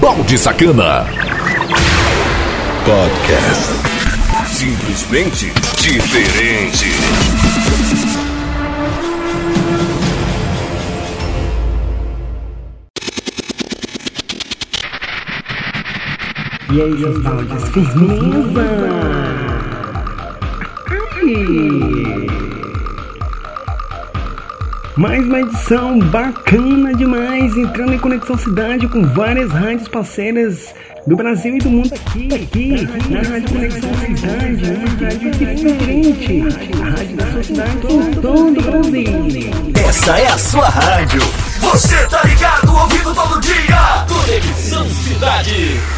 Balde Sacana. Podcast. Simplesmente diferente. E aí, seus baldes, firmeza? Mais uma edição bacana demais, entrando em Conexão Cidade com várias rádios parceiras do Brasil e do mundo aqui, aqui, na Rádio Conexão Cidade, uma rádio diferente, a rádio da sua cidade em todo o Brasil. Essa é a sua rádio. Você tá ligado, ouvindo todo dia. Conexão Cidade.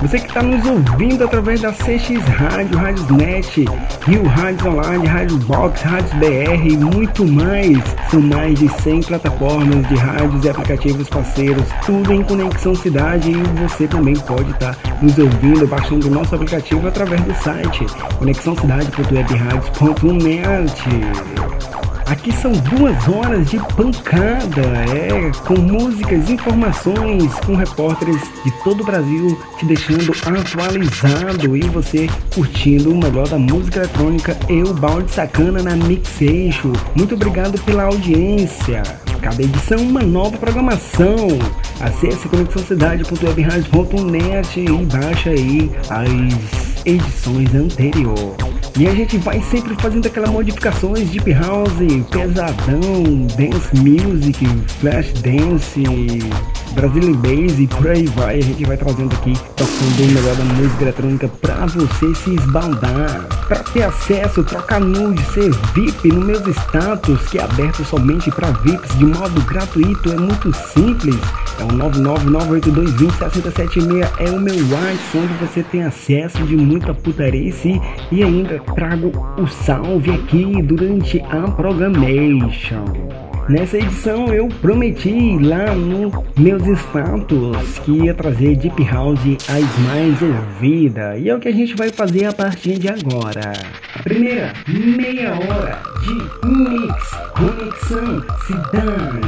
Você que está nos ouvindo através da CX Rádio, Rádios Net, Rio Rádios Online, Rádios Box, Rádios BR e muito mais. São mais de 100 plataformas de rádios e aplicativos parceiros, tudo em Conexão Cidade e você também pode estar nos ouvindo baixando o nosso aplicativo através do site conexãocidade.webradios.net. Aqui são duas horas de pancada, é, com músicas, informações, com repórteres de todo o Brasil te deixando atualizado e você curtindo o melhor da música eletrônica Eu Balde Sacana na Mixeixo. Muito obrigado pela audiência. Cada edição uma nova programação. Acesse conexãocidade.webradios.net e baixa aí as edições anteriores. E a gente vai sempre fazendo aquelas modificações deep house, pesadão, dance music, flash dance, Brazilian bass e por aí vai. A gente vai trazendo aqui tocando o melhor da música eletrônica pra você se esbaldar. Pra ter acesso, trocar nude, ser VIP no meus status, que é aberto somente para VIPs de modo gratuito, é muito simples. É o 99982206076 é o meu WhatsApp onde você tem acesso de muita putarice e ainda trago o salve aqui durante a programation. Nessa edição eu prometi lá no meus status que ia trazer Deep House as mais ouvidas e é o que a gente vai fazer a partir de agora. Primeira meia hora de mix Conexão Cidade.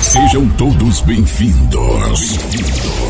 Sejam todos bem-vindos. Bem-vindos.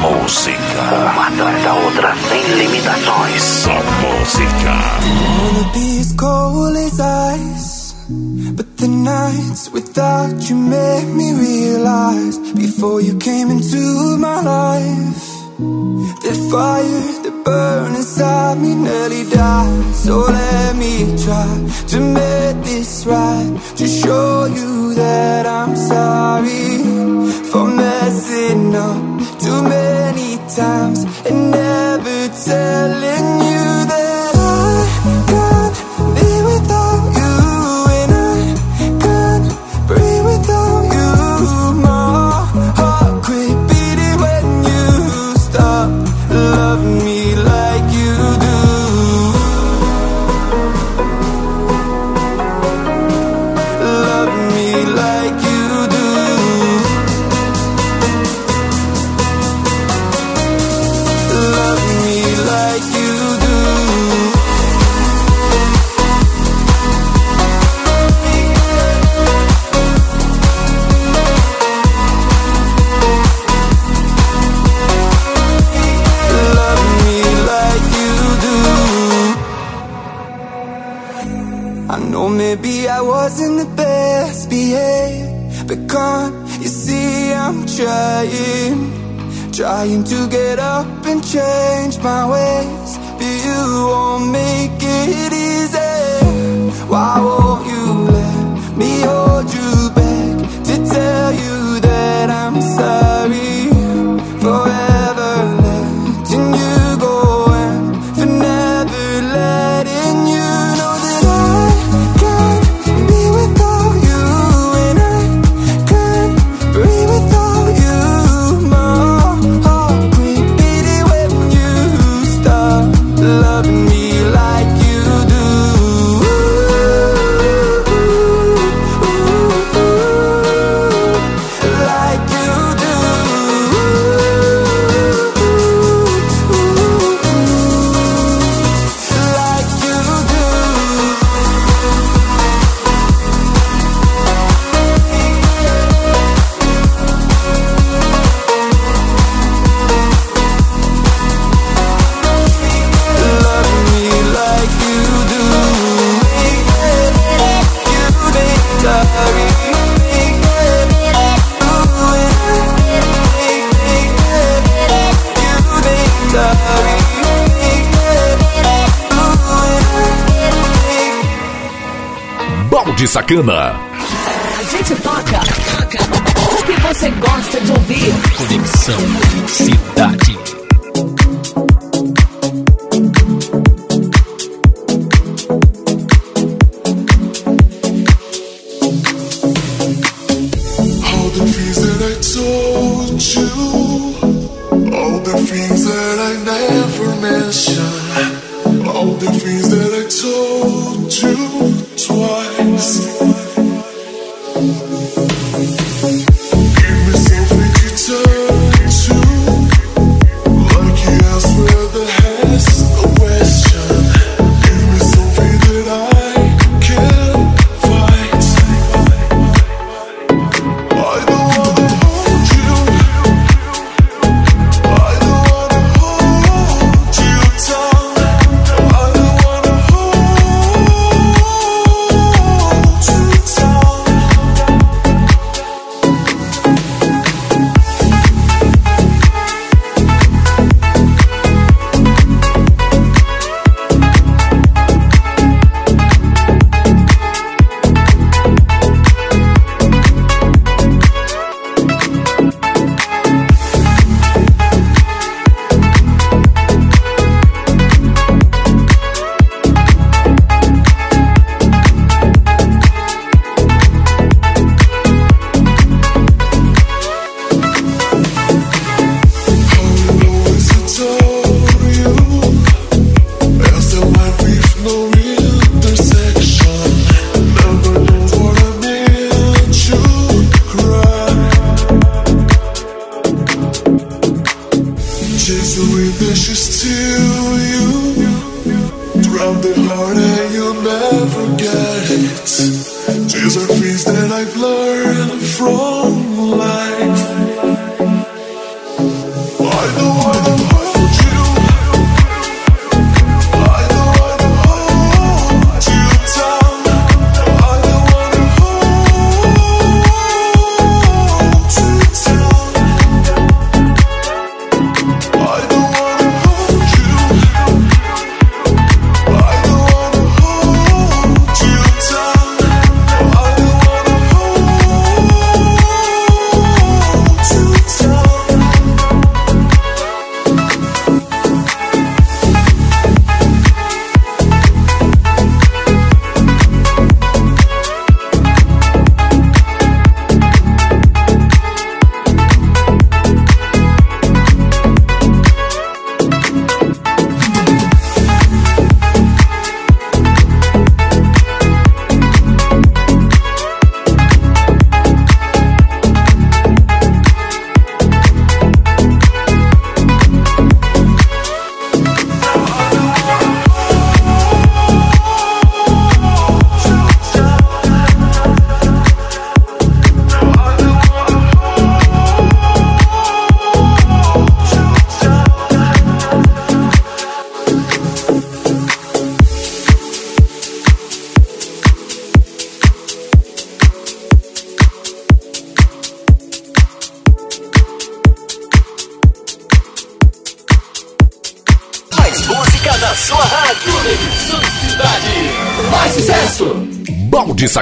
Música. Uma atrás da outra, sem limitações. Só música. Wanna be as cold as ice. But the nights without you made me realize before you came into my life that fire that burned inside me nearly died. So let me try to make this right. To show you that I'm sorry for messing up too many times and never telling you Balde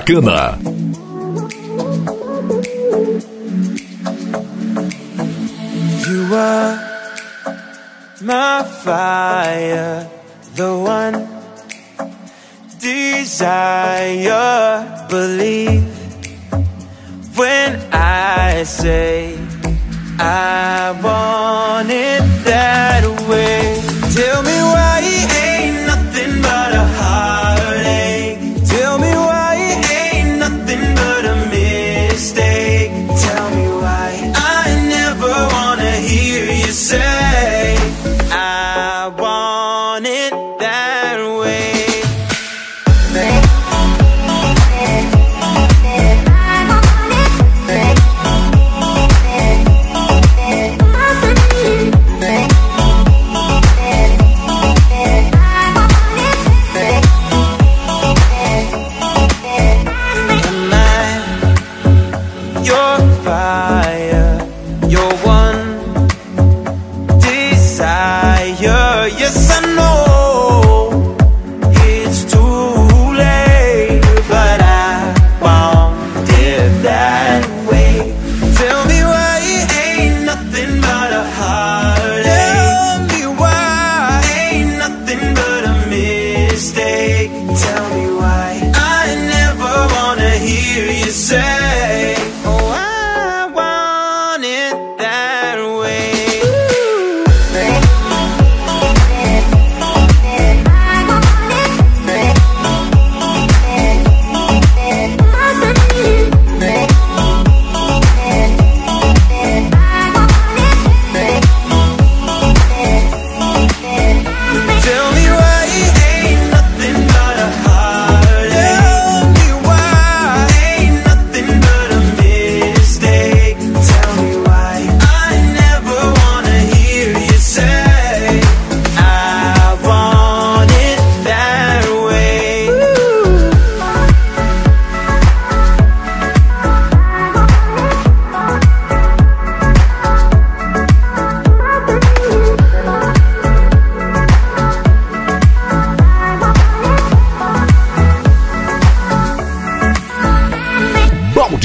Sacana.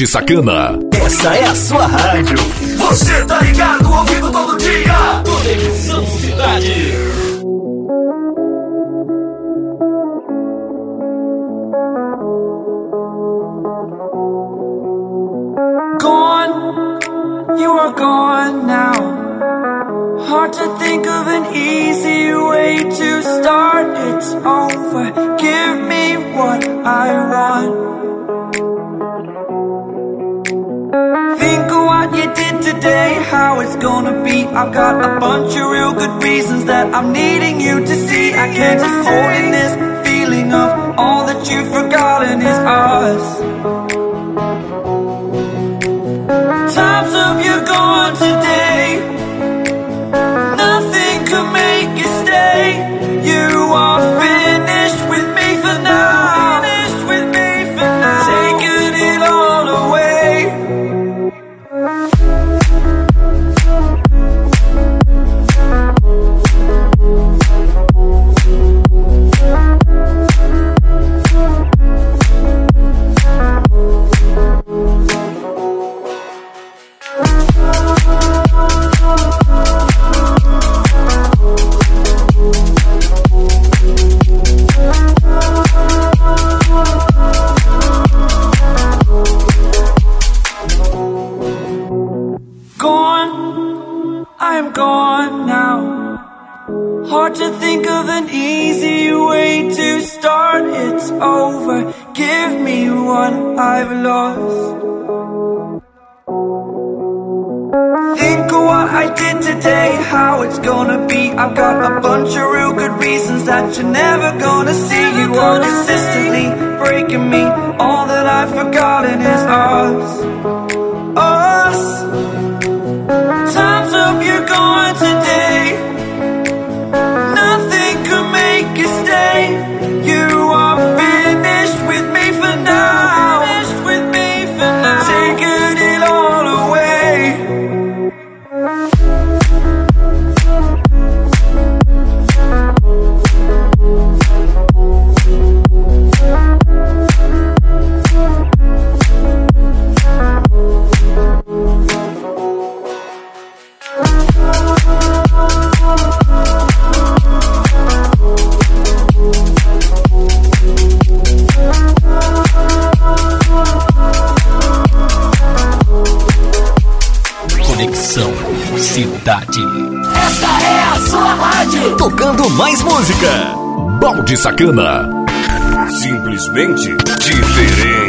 de Sacana. Essa é a sua rádio. Você tá ligado? Cidade. Esta é a sua rádio. Tocando mais música. Balde Sacana. Simplesmente diferente.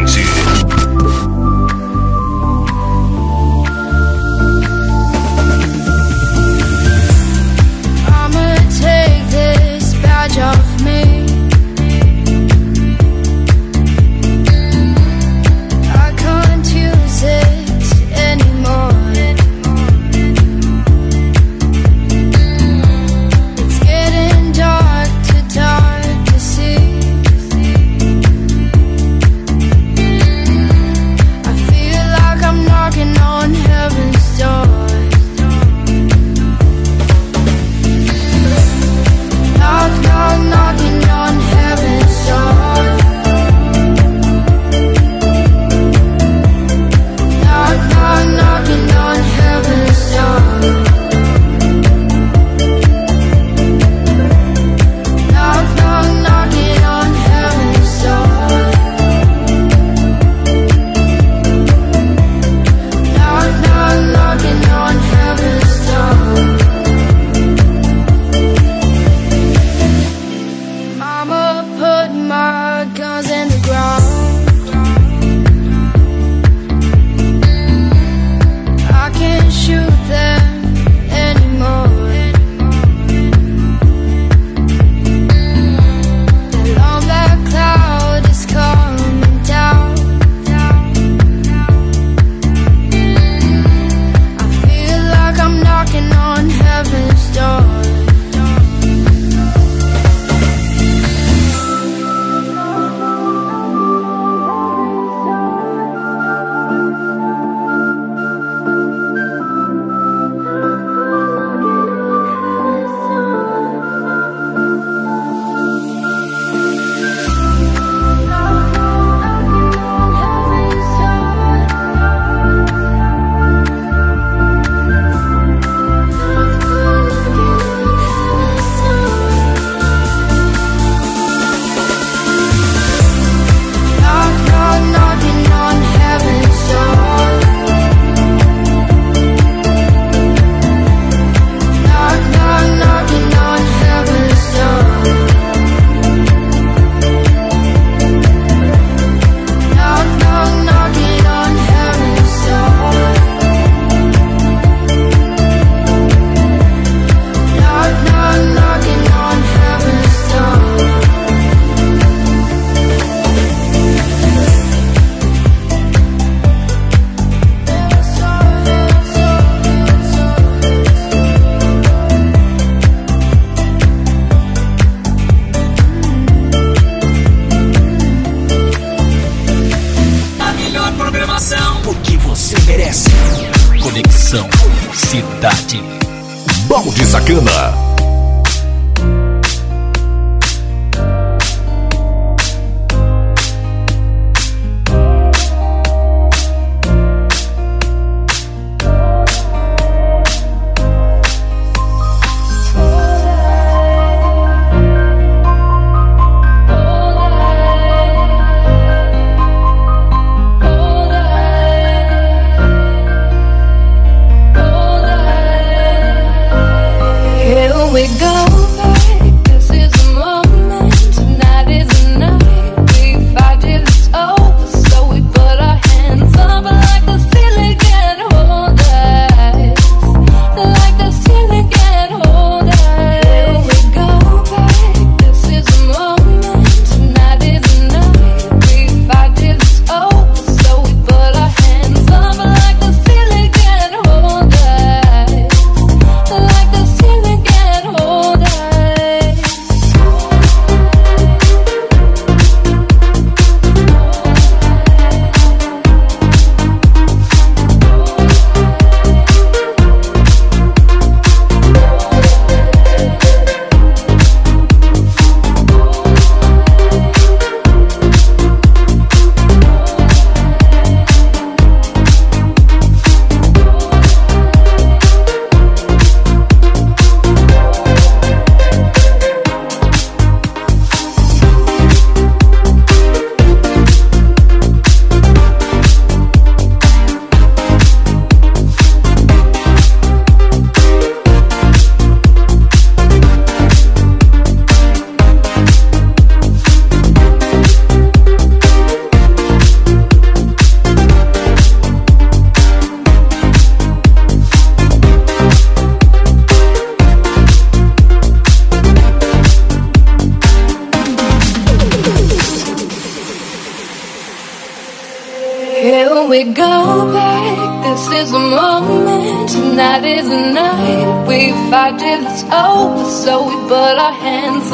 we go.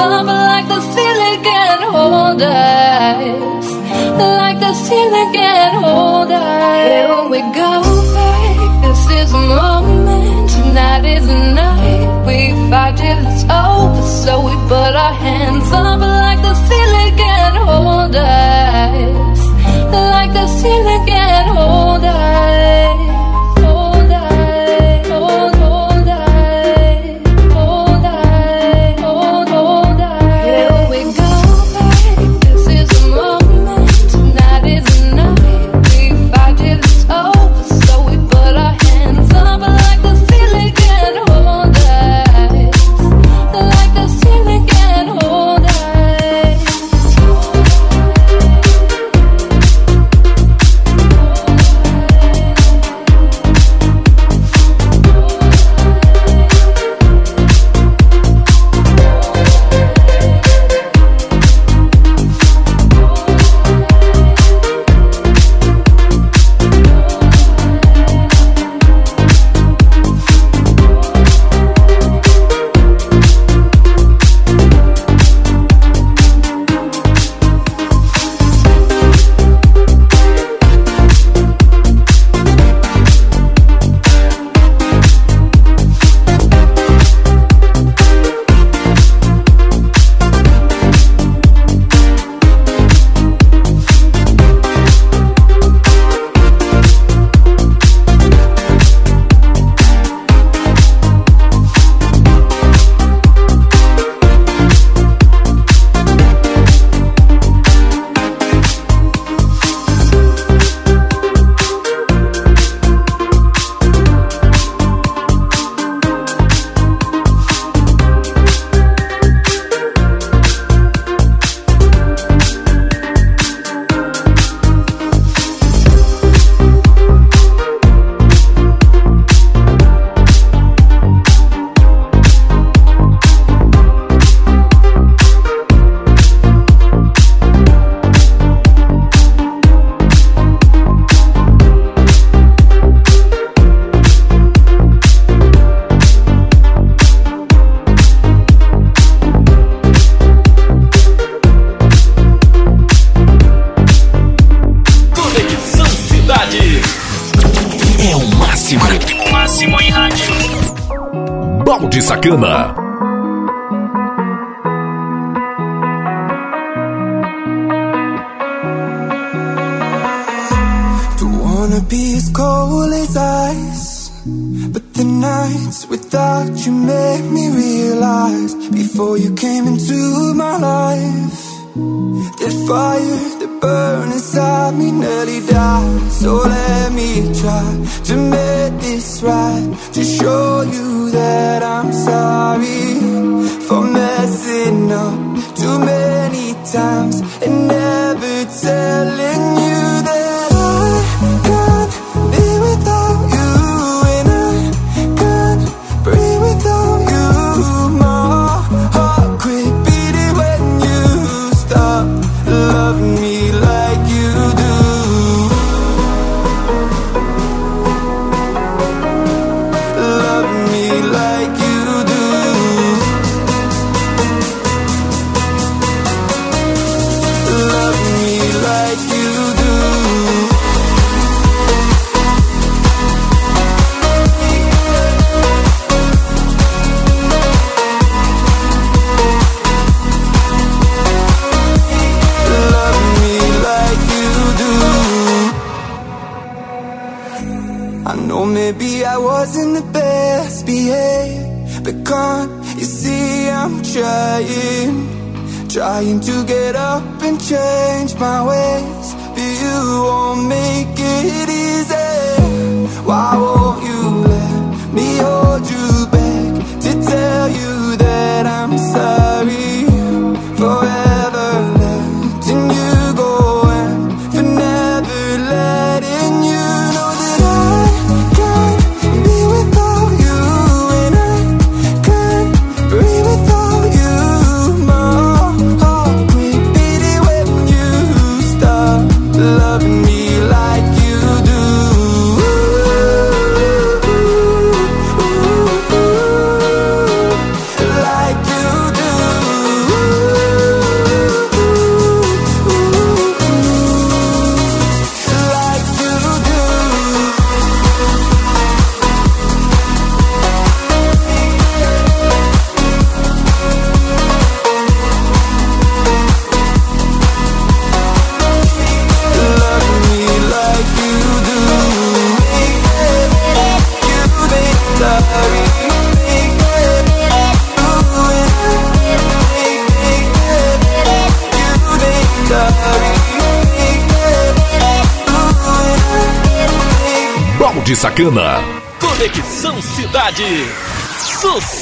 far below.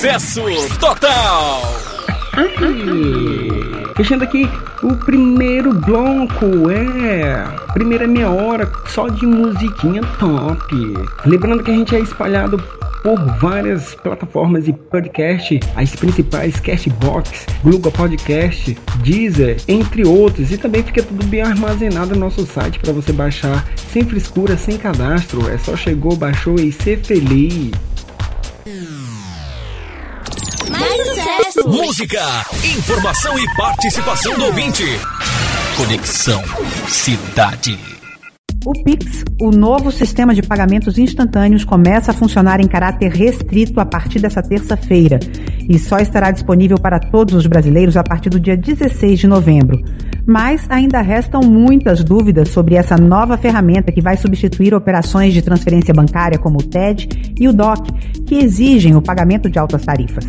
Sucesso total. Fechando aqui o primeiro bloco, é. Primeira meia hora só de musiquinha top. Lembrando que a gente é espalhado por várias plataformas de podcast, as principais Castbox, Google Podcast, Deezer, entre outros. E também fica tudo bem armazenado no nosso site para você baixar sem frescura, sem cadastro. É só chegou, baixou e ser feliz. Música, informação e participação do ouvinte. Conexão Cidade. O Pix, o novo sistema de pagamentos instantâneos, começa a funcionar em caráter restrito a partir dessa terça-feira e só estará disponível para todos os brasileiros a partir do dia 16 de novembro. Mas ainda restam muitas dúvidas sobre essa nova ferramenta que vai substituir operações de transferência bancária como o TED e o DOC, que exigem o pagamento de altas tarifas.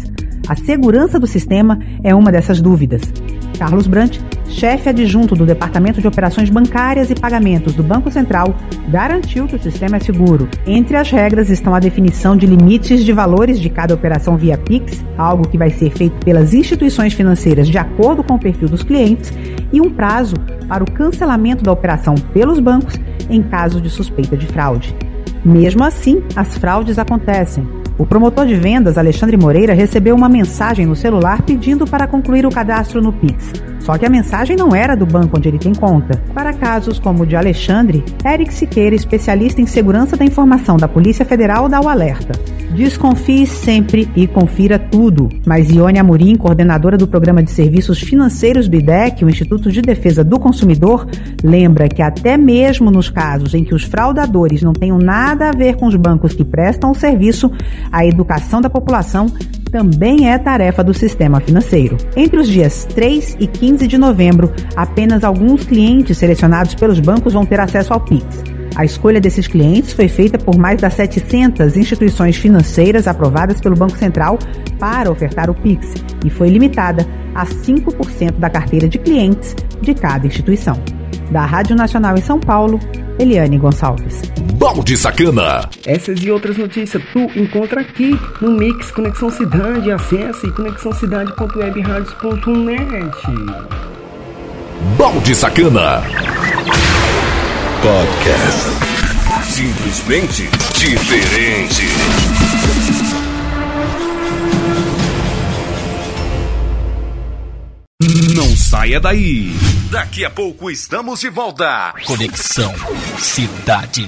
A segurança do sistema é uma dessas dúvidas. Carlos Brant, chefe adjunto do Departamento de Operações Bancárias e Pagamentos do Banco Central, garantiu que o sistema é seguro. Entre as regras estão a definição de limites de valores de cada operação via Pix, algo que vai ser feito pelas instituições financeiras de acordo com o perfil dos clientes, e um prazo para o cancelamento da operação pelos bancos em caso de suspeita de fraude. Mesmo assim, as fraudes acontecem. O promotor de vendas, Alexandre Moreira, recebeu uma mensagem no celular pedindo para concluir o cadastro no Pix. Só que a mensagem não era do banco onde ele tem conta. Para casos como o de Alexandre, Eric Siqueira, especialista em segurança da informação da Polícia Federal, dá o alerta. Desconfie sempre e confira tudo. Mas Ione Amorim, coordenadora do Programa de Serviços Financeiros do IDEC, o Instituto de Defesa do Consumidor, lembra que até mesmo nos casos em que os fraudadores não tenham nada a ver com os bancos que prestam o serviço, a educação da população também é tarefa do sistema financeiro. Entre os dias 3 e 15 de novembro, apenas alguns clientes selecionados pelos bancos vão ter acesso ao Pix. A escolha desses clientes foi feita por mais das 700 instituições financeiras aprovadas pelo Banco Central para ofertar o Pix e foi limitada a 5% da carteira de clientes de cada instituição. Da Rádio Nacional em São Paulo, Eliane Gonçalves. Balde Sacana. Essas e outras notícias tu encontra aqui no Mix Conexão Cidade. Acesse conexãocidade.webradios.net. Balde Sacana. Podcast. Simplesmente diferente. Não saia daí. Daqui a pouco estamos de volta. Conexão Cidade.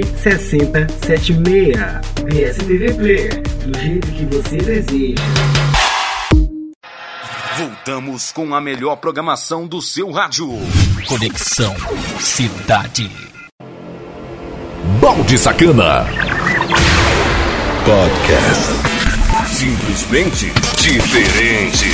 6076. VSTV Player, do jeito que você deseja. Voltamos com a melhor programação do seu rádio. Conexão Cidade. Balde Sacana. Podcast. Simplesmente diferente.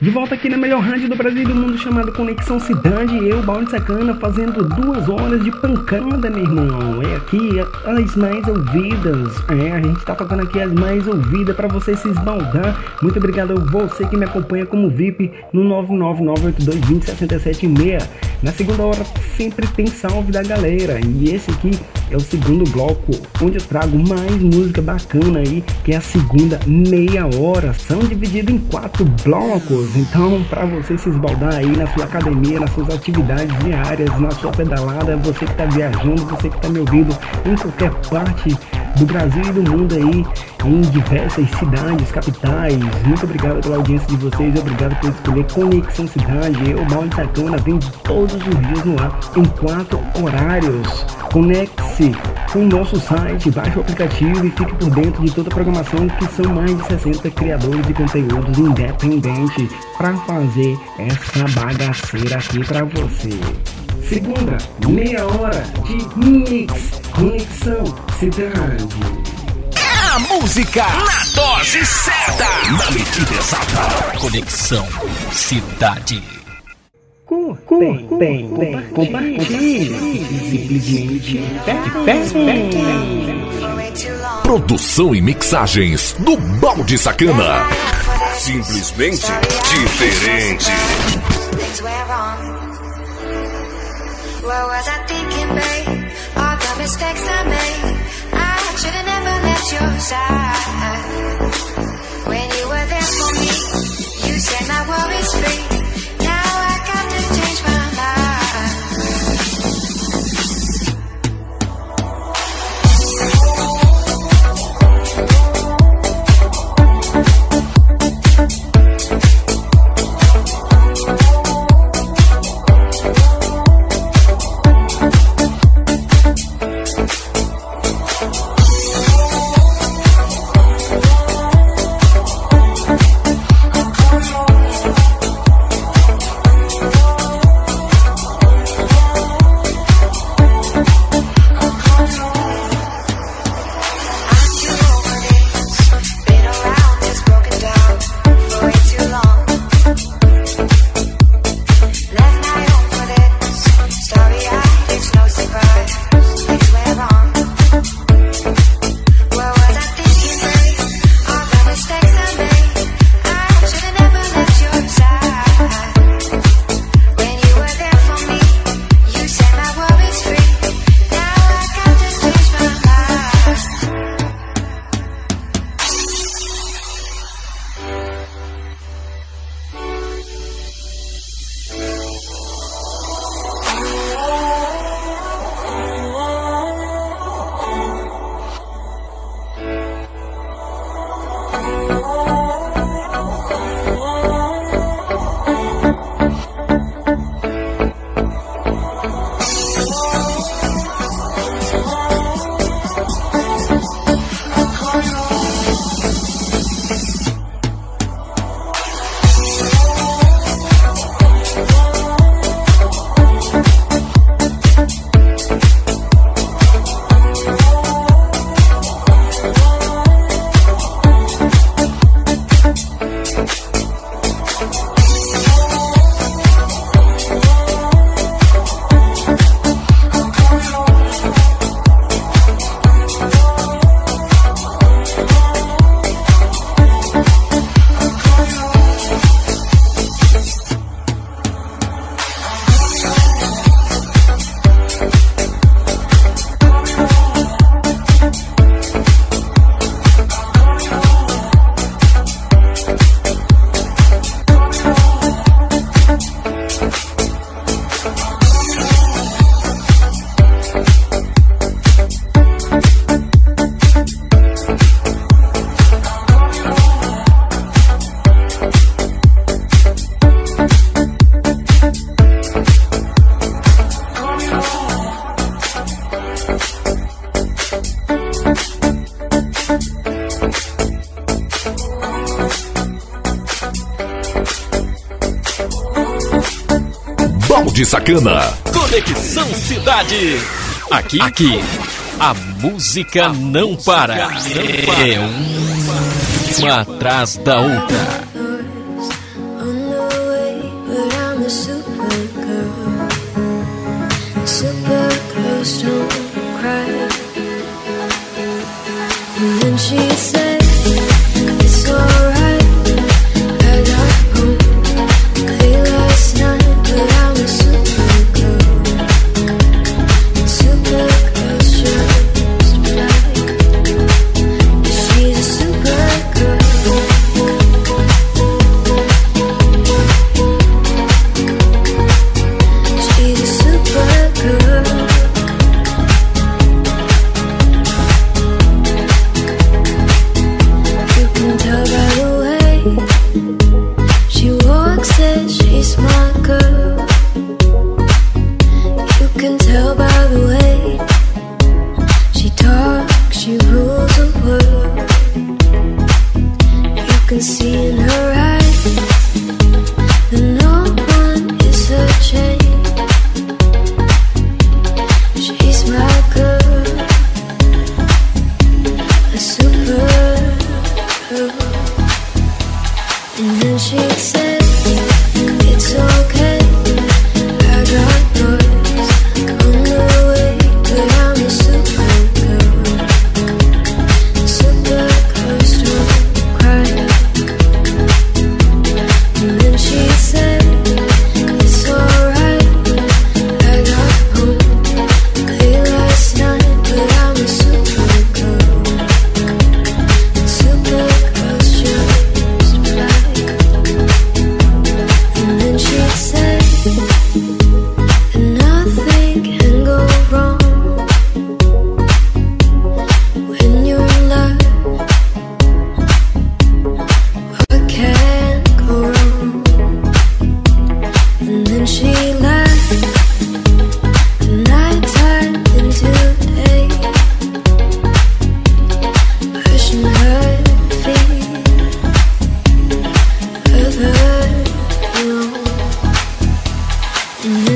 De volta aqui na melhor rádio do Brasil e do mundo chamada Conexão Cidade, eu, Balde Sacana, fazendo duas horas de pancada, meu irmão. É aqui as mais ouvidas. É, a gente tá tocando aqui as mais ouvidas para você se esbaldar. Muito obrigado a você que me acompanha como VIP no 99982206776. Na segunda hora sempre tem salve da galera. E esse aqui é o segundo bloco, onde eu trago mais música bacana aí, que é a segunda meia hora. São divididos em quatro blocos. Então, para você se esbaldar aí na sua academia, nas suas atividades diárias, na sua pedalada, você que está viajando, você que está me ouvindo em qualquer parte do Brasil e do mundo aí, em diversas cidades, capitais. Muito obrigado pela audiência de vocês, obrigado por escolher Conexão Cidade. Eu, Balde Sacana, vem todos os dias no ar, em quatro horários. Conecte-se com o nosso site, baixe o aplicativo e fique por dentro de toda a programação que são mais de 60 criadores de conteúdos independentes para fazer essa bagaceira aqui para você. Segunda, meia hora de mix, conexão cidade. A música na dose certa, na medida exata. Conexão Cidade. Curtem, bem, compartilhe, simplesmente Produção e mixagens do Balde Sacana. Simplesmente diferente. What was I thinking, babe? All the mistakes I made. I should've never left your side. When you were there for me, you set my worries free. Balde Sacana. Conexão Cidade. Aqui, aqui, a música a não para. Não para. É uma atrás da outra.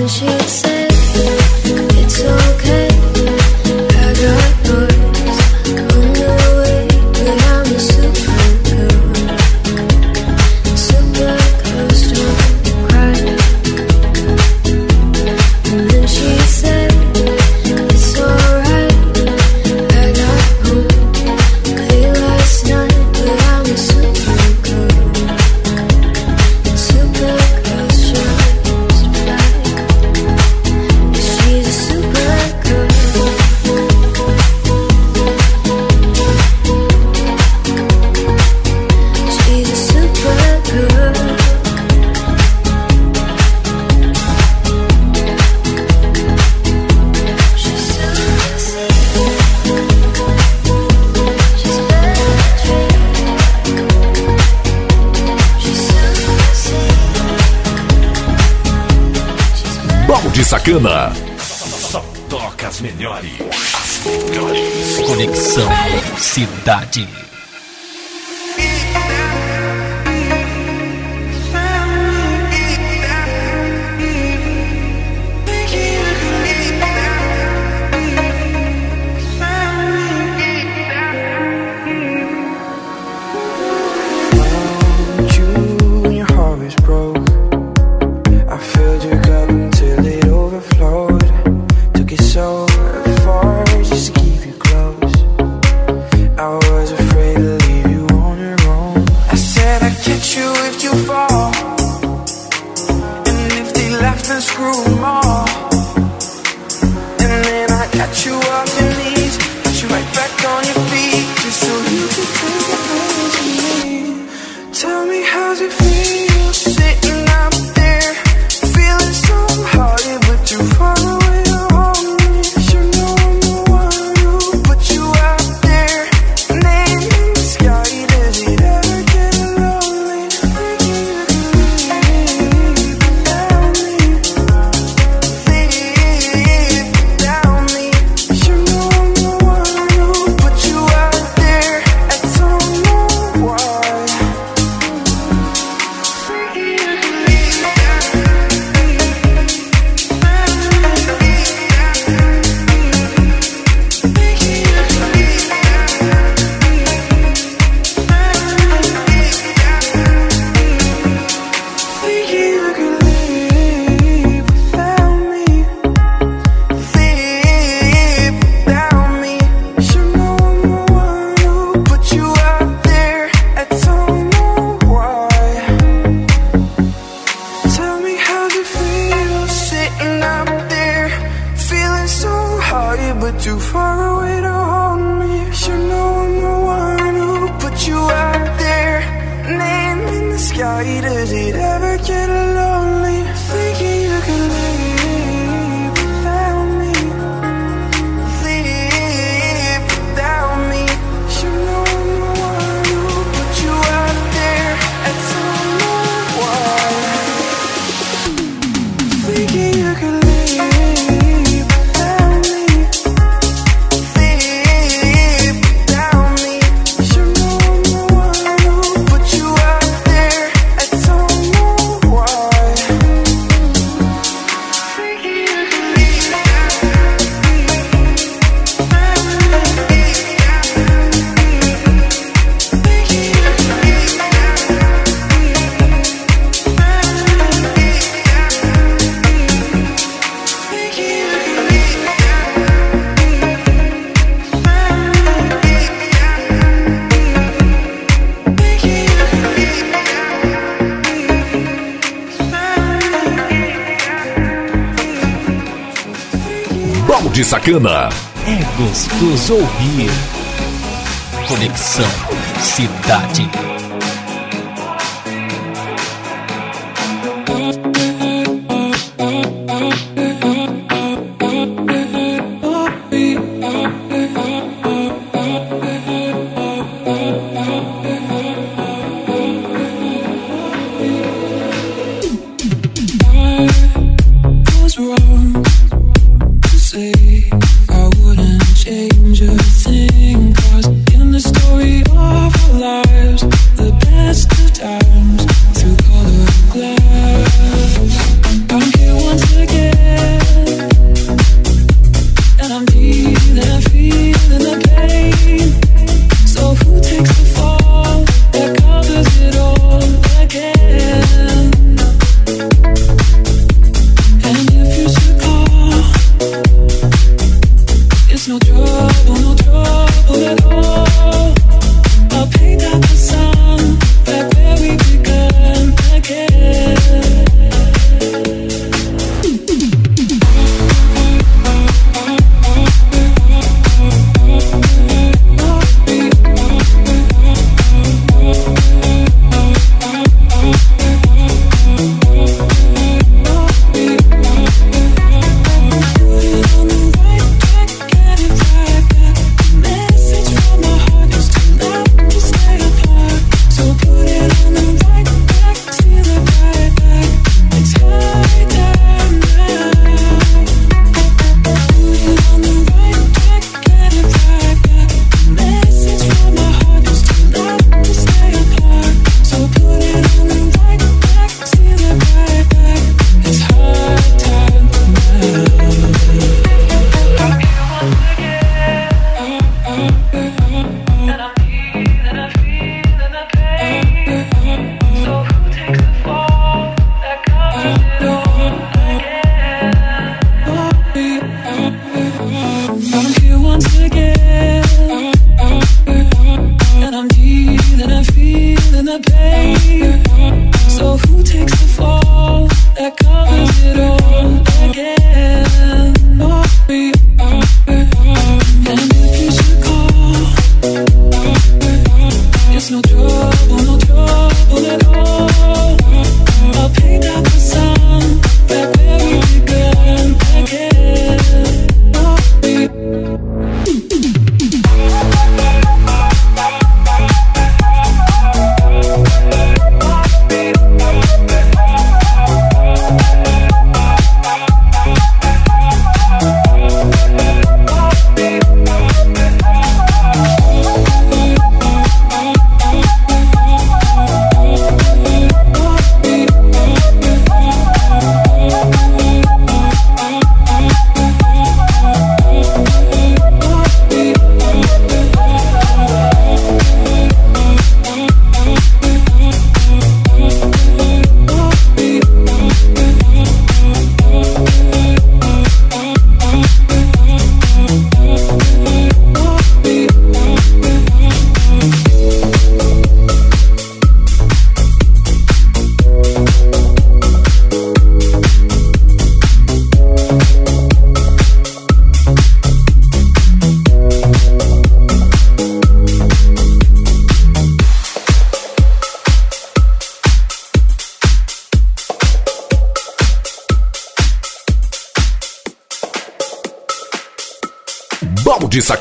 and she'd say, it's all Sacana. Só toca as melhores. As melhores. Conexão Cidade. Balde Sacana. É gostoso ouvir. Conexão Cidade.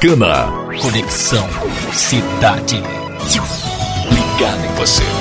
Balde Sacana. Conexão Cidade. Ligado em você.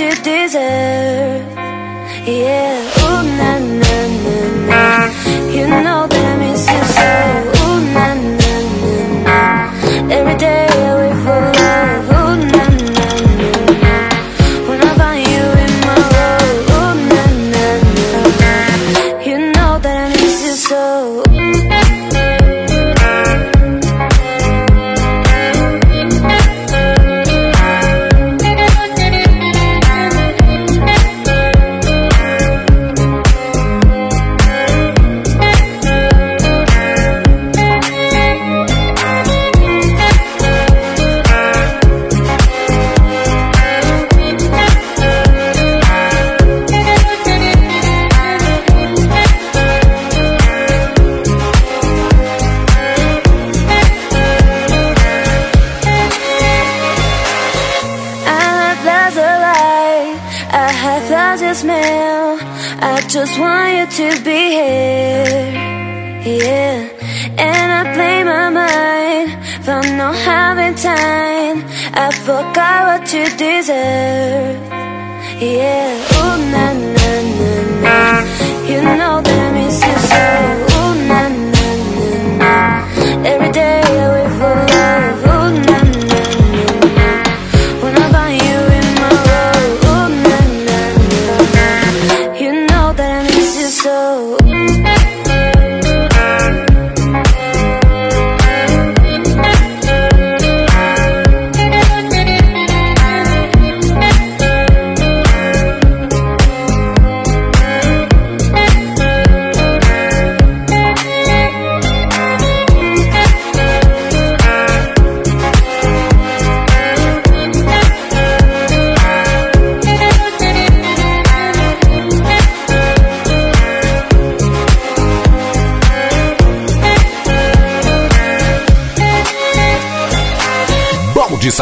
should did.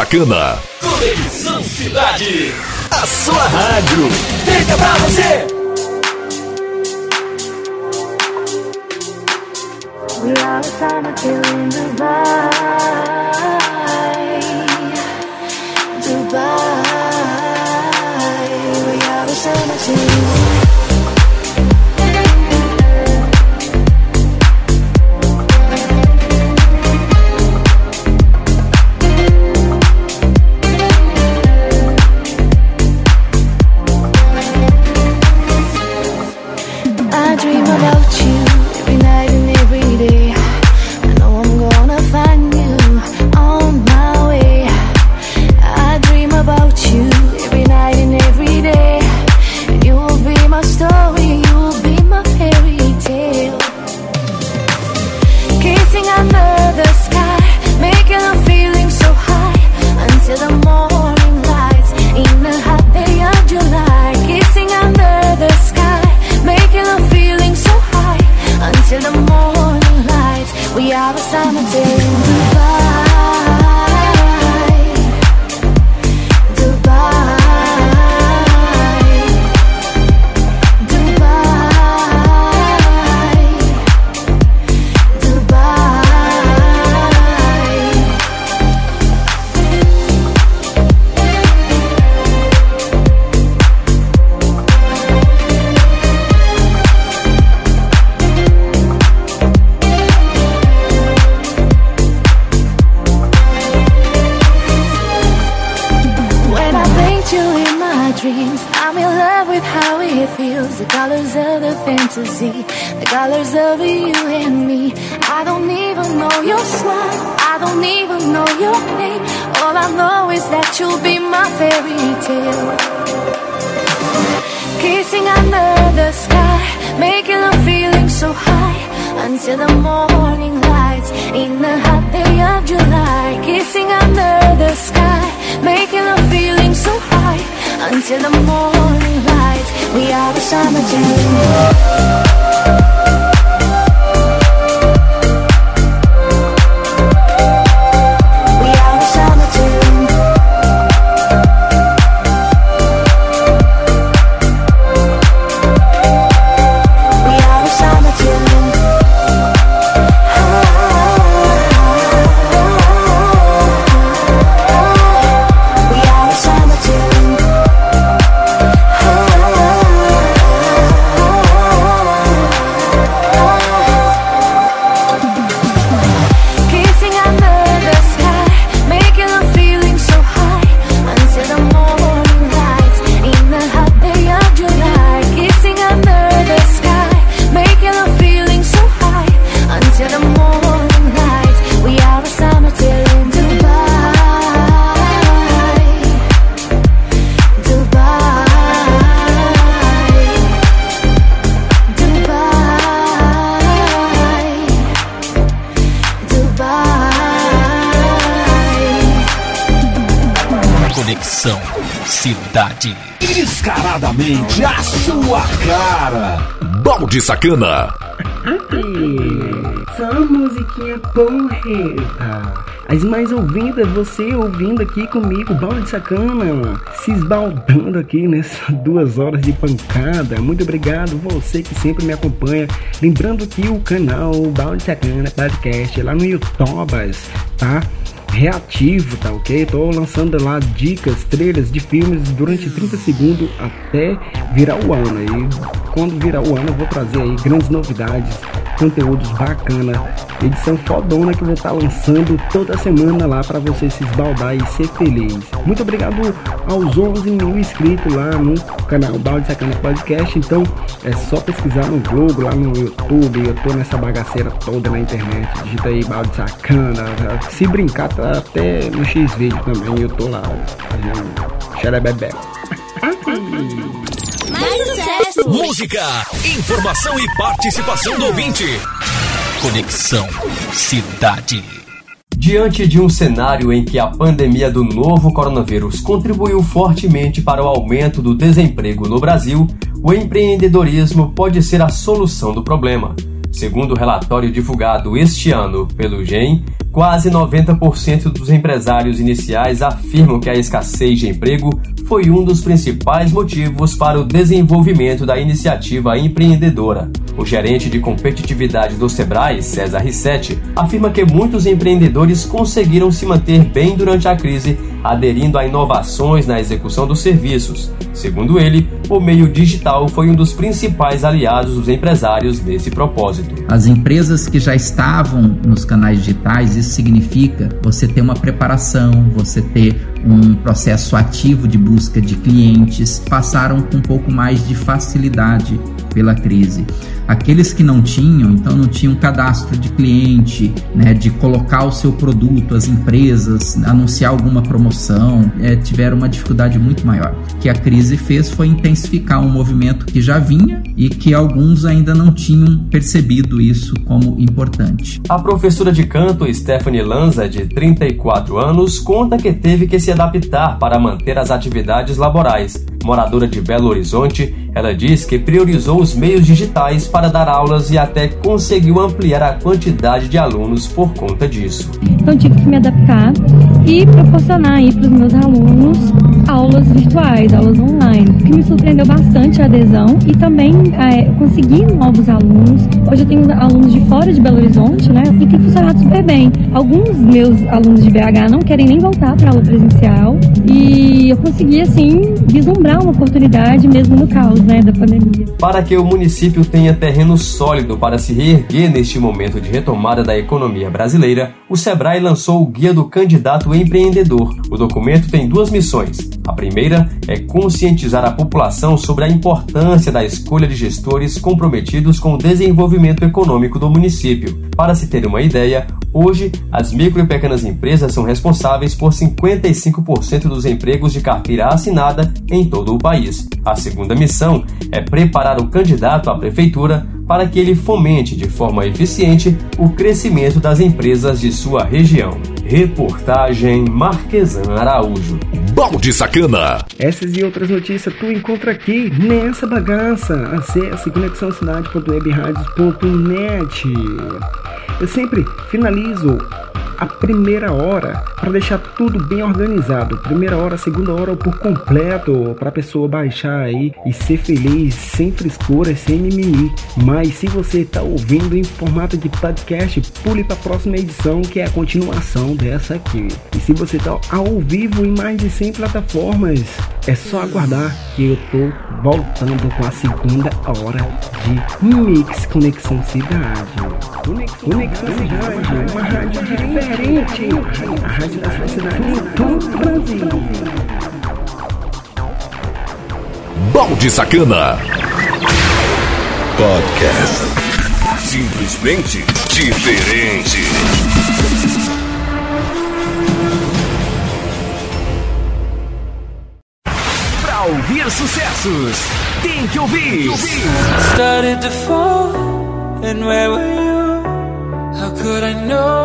Sacana. Conexão Cidade. A sua rádio. Sacana. Só musiquinha porreta. As mais ouvidas, você ouvindo aqui comigo, balde sacana, se esbaldando aqui nessas duas horas de pancada. Muito obrigado, você que sempre me acompanha. Lembrando que o canal Balde Sacana Podcast é lá no YouTube, tá? reativo, tá ok? Tô lançando lá dicas, trailers de filmes durante 30 segundos até virar o ano. E quando virar o ano eu vou trazer aí grandes novidades, conteúdos bacana, edição fodona que eu vou estar lançando toda semana lá para você se esbaldar e ser feliz. Muito obrigado aos 11 mil inscritos lá no canal Balde Sacana Podcast. Então é só pesquisar no Google, lá no YouTube. Eu tô nessa bagaceira toda na internet. Digita aí Balde Sacana. Se brincar, tá até no X-Video também. Eu tô lá fazendo xerebebé. Mais Música, informação e participação do ouvinte. Conexão Cidade. Diante de um cenário em que a pandemia do novo coronavírus contribuiu fortemente para o aumento do desemprego no Brasil, o empreendedorismo pode ser a solução do problema. Segundo o relatório divulgado este ano pelo GEM, Quase 90% dos empresários iniciais afirmam que a escassez de emprego foi um dos principais motivos para o desenvolvimento da iniciativa empreendedora. O gerente de competitividade do Sebrae, César Rissetti, afirma que muitos empreendedores conseguiram se manter bem durante a crise, aderindo a inovações na execução dos serviços. Segundo ele, o meio digital foi um dos principais aliados dos empresários nesse propósito. As empresas que já estavam nos canais digitais, isso significa você ter uma preparação, você ter um processo ativo de busca de clientes, passaram com um pouco mais de facilidade pela crise. Aqueles que não tinham, então não tinham cadastro de cliente, né, de colocar o seu produto, as empresas, anunciar alguma promoção, é, tiveram uma dificuldade muito maior. O que a crise fez foi intensificar um movimento que já vinha e que alguns ainda não tinham percebido isso como importante. A professora de canto Stephanie Lanza, de 34 anos, conta que teve que se adaptar para manter as atividades laborais. Moradora de Belo Horizonte, ela diz que priorizou os meios digitais para dar aulas e até conseguiu ampliar a quantidade de alunos por conta disso. Então tive que me adaptar e proporcionar aí para os meus alunos aulas virtuais, aulas online, o que me surpreendeu bastante a adesão e também é, consegui novos alunos. Hoje eu tenho alunos de fora de Belo Horizonte, né? E tem funcionado super bem. Alguns meus alunos de BH não querem nem voltar para aula presencial e eu consegui assim vislumbrar uma oportunidade mesmo no caos, né, da pandemia. Para que o município tenha terreno sólido para se reerguer neste momento de retomada da economia brasileira, o Sebrae lançou o Guia do Candidato Empreendedor. O documento tem duas missões. A primeira é conscientizar a população sobre a importância da escolha de gestores comprometidos com o desenvolvimento econômico do município. Para se ter uma ideia, hoje as micro e pequenas empresas são responsáveis por 55% dos empregos de carteira assinada em todo o país. A segunda missão é preparar o candidato à prefeitura para que ele fomente de forma eficiente o crescimento das empresas de sua região. Reportagem Marquesan Araújo. Balde Sacana. Essas e outras notícias tu encontra aqui nessa bagaça. Acesse conexãocidade.webradios.net. Eu sempre finalizo a primeira hora para deixar tudo bem organizado. Primeira hora, segunda hora por completo para a pessoa baixar aí e ser feliz, sem frescura, sem mimimi. Mas se você está ouvindo em formato de podcast, pule para a próxima edição que é a continuação dessa aqui. E se você está ao vivo em mais de 100 plataformas, é só aguardar que eu tô voltando com a segunda hora de Mix Conexão Cidade. Conexão Cidade, uma rádio diferente. A rádio da sua cidade em todo o Brasil. Balde Sacana. Podcast. Simplesmente diferente. Pra ouvir sucessos, tem que ouvir. Started to fall, and where were you? How could I know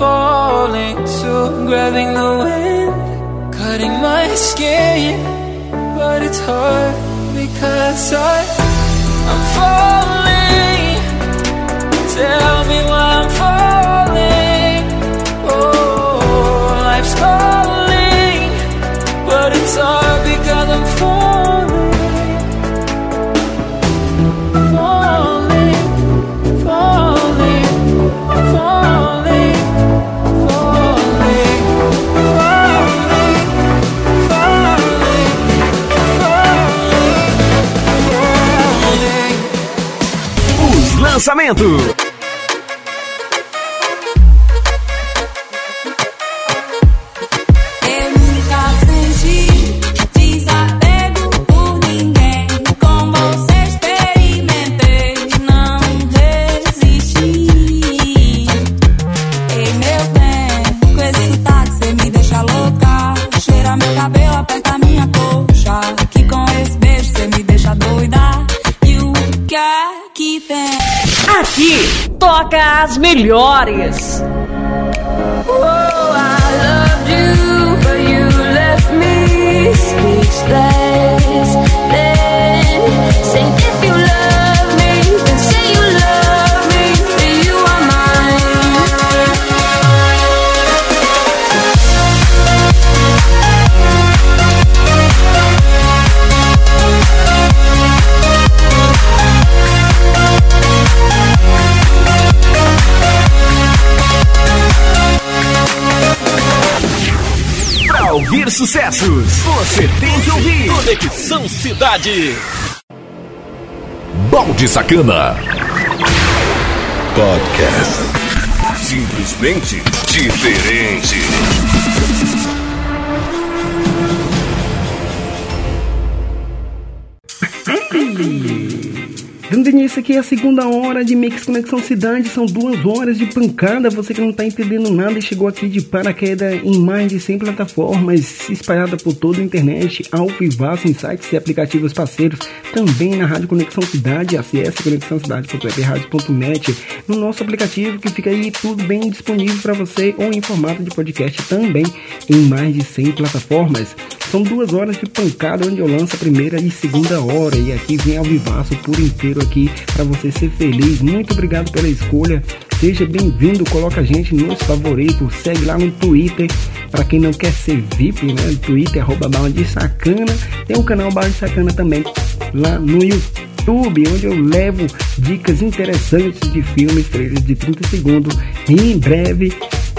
falling too? Grabbing the wind, cutting my skin, but it's hard because I, I'm falling. Tell me why I'm falling. Oh, life's calling, but it's hard because I'm. Falling, falling. As melhores. Oh, sucessos. Você tem que ouvir. Conexão Cidade. Balde Sacana. Podcast. Simplesmente diferente. Dando início aqui a segunda hora de Mix Conexão Cidade, são duas horas de pancada. Você que não tá entendendo nada e chegou aqui de paraquedas em mais de 100 plataformas, espalhada por toda a internet, ao vivaço em sites e aplicativos parceiros, também na Rádio Conexão Cidade, acesse conexãocidade.webradio.net, no nosso aplicativo que fica aí tudo bem disponível para você ou em formato de podcast também em mais de 100 plataformas. São duas horas de pancada onde eu lanço a primeira e segunda hora e aqui vem ao vivaço por inteiro aqui para você ser feliz. Muito obrigado pela escolha. Seja bem-vindo, coloca a gente nos favoritos, segue lá no Twitter. Para quem não quer ser VIP, né? Twitter, arroba Bala de Sacana. Tem o canal Bala de Sacana também lá no YouTube, onde eu levo dicas interessantes de filmes, trailers de 30 segundos. E em breve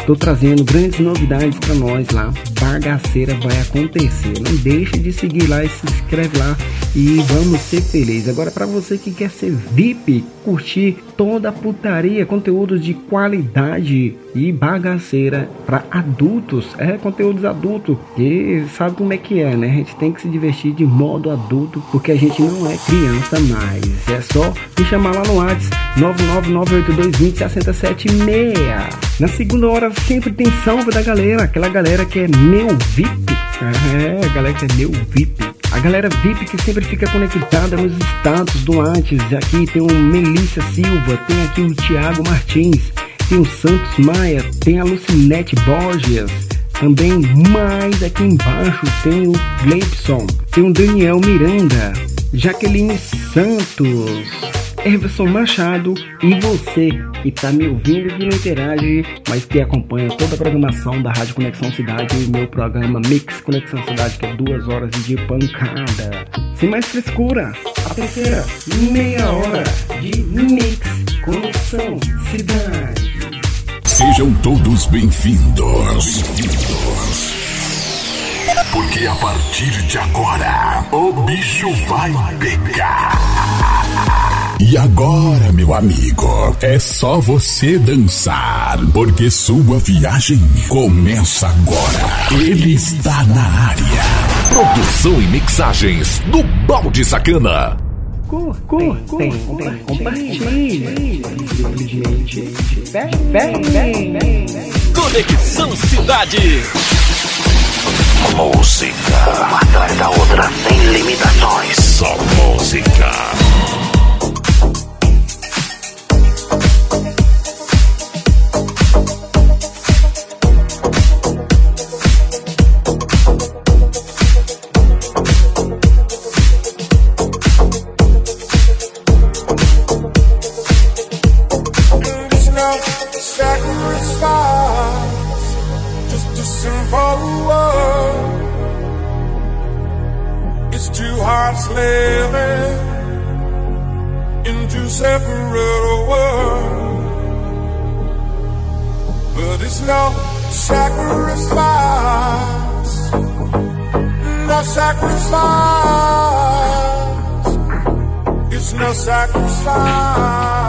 Tô trazendo grandes novidades para nós lá. Bagaceira vai acontecer. Não deixe de seguir lá e se inscreve lá e vamos ser felizes. Agora para você que quer ser VIP, curtir toda a putaria, conteúdos de qualidade e bagaceira para adultos, é conteúdos adultos. E sabe como é que é, né? A gente tem que se divertir de modo adulto, porque a gente não é criança mais. É só me chamar lá no WhatsApp 99982206776. Na segunda hora sempre tem salve da galera, aquela galera que é meu VIP. É, a galera que é meu VIP. A galera VIP que sempre fica conectada nos status do antes. Aqui tem o Melissa Silva, tem aqui o Thiago Martins, tem o Santos Maia, tem a Lucinete Borges. Também mais aqui embaixo tem o Gleibson, tem o Daniel Miranda, Jaqueline Santos, Everson Machado e você que está me ouvindo e não interage, mas que acompanha toda a programação da Rádio Conexão Cidade e meu programa Mix Conexão Cidade, que é duas horas de pancada. Sem mais frescura, a terceira meia hora de Mix Conexão Cidade. Sejam todos bem-vindos. Bem-vindos. Porque a partir de agora, o bicho vai pegar. E agora, meu amigo, é só você dançar, porque sua viagem começa agora. Ele está na área. Produção e mixagens do Balde Sacana. Compartilhe. Vem, vem, vem, vem. Conexão Cidade. Música, uma atrás da outra, sem limitações. Só música. Sacrifice. It's no sacrifice.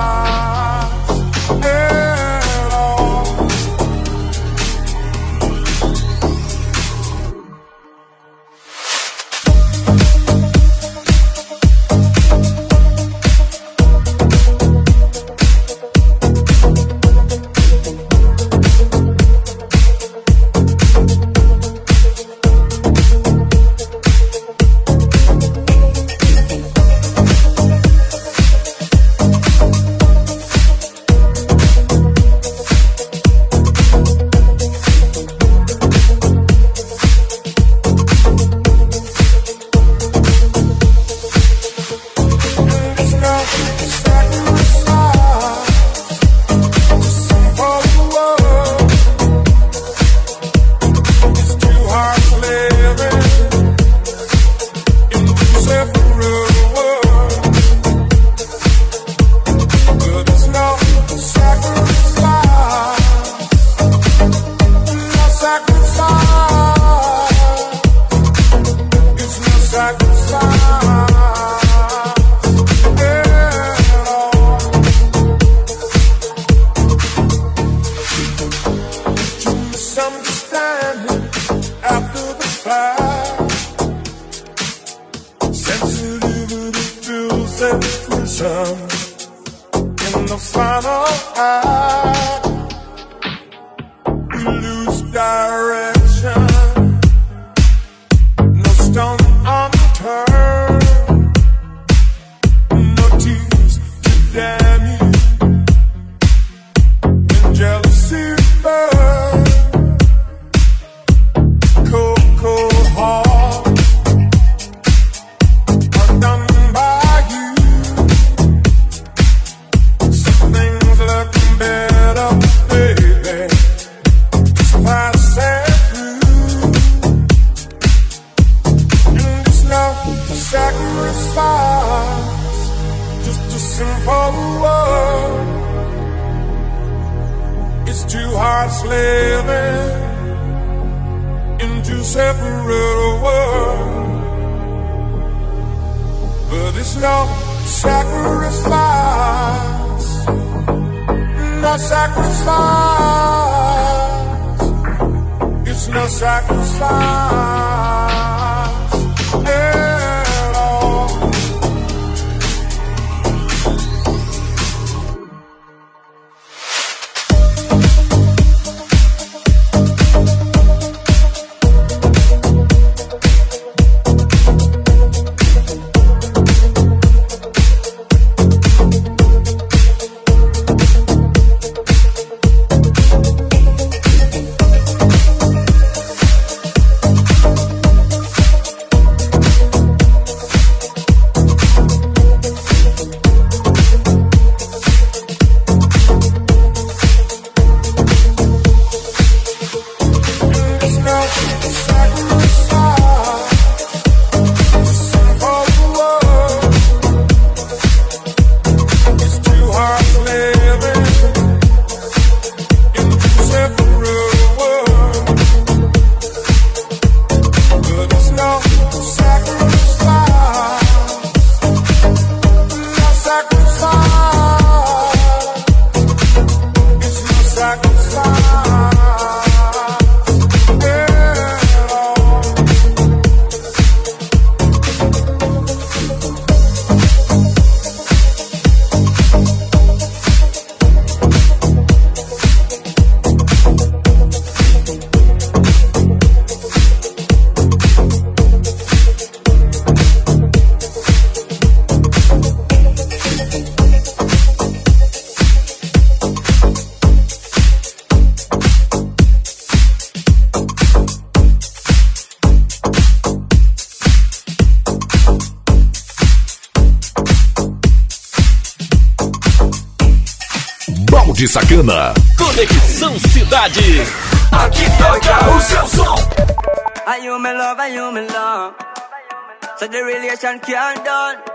Urbana. Conexão Cidade. Aqui toca o seu som. Are you my love, are you my love? So the relation can't done.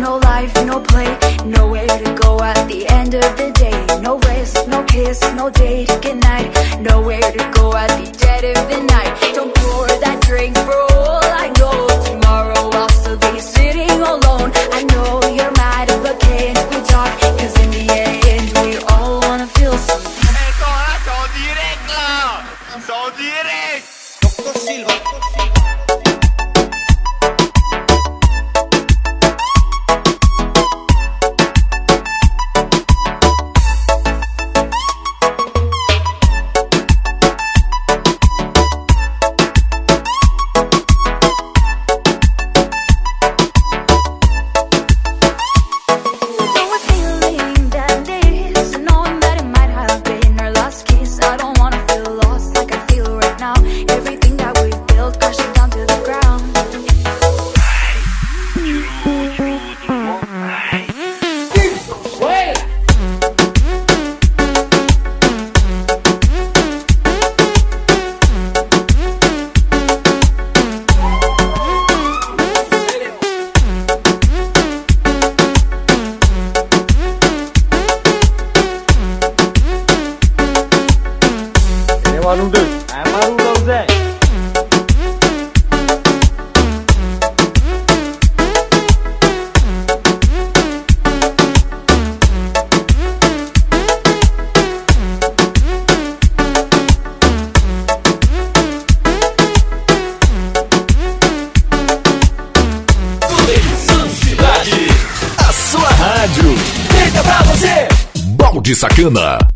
no life, no play Nowhere to go at the end of the day. No rest, no kiss, no date, good night. Nowhere to go at the dead of the night. Don't pour that drink for all I know. Balde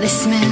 This man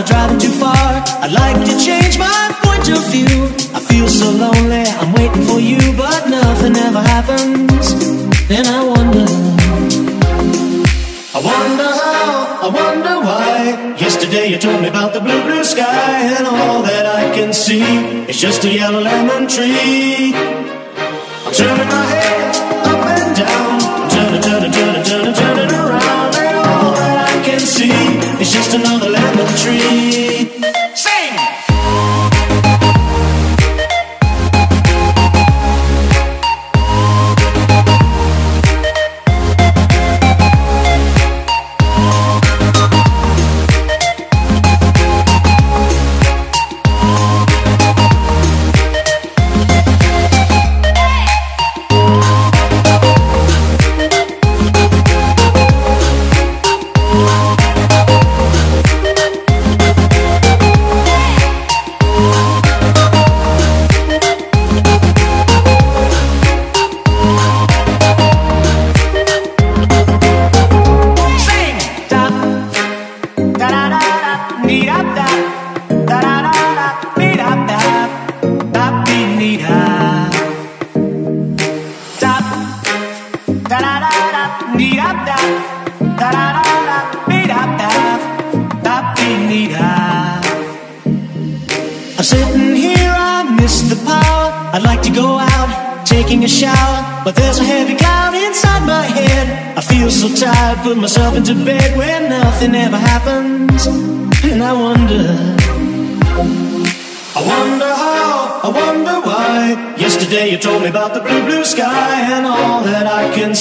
I'm driving too far. I'd like to change my point of view. I feel so lonely, I'm waiting for you, but nothing ever happens. And I wonder. I wonder how, I wonder why. Yesterday you told me about the blue, blue sky, and all that I can see is just a yellow lemon tree. I'm turning my head up and down,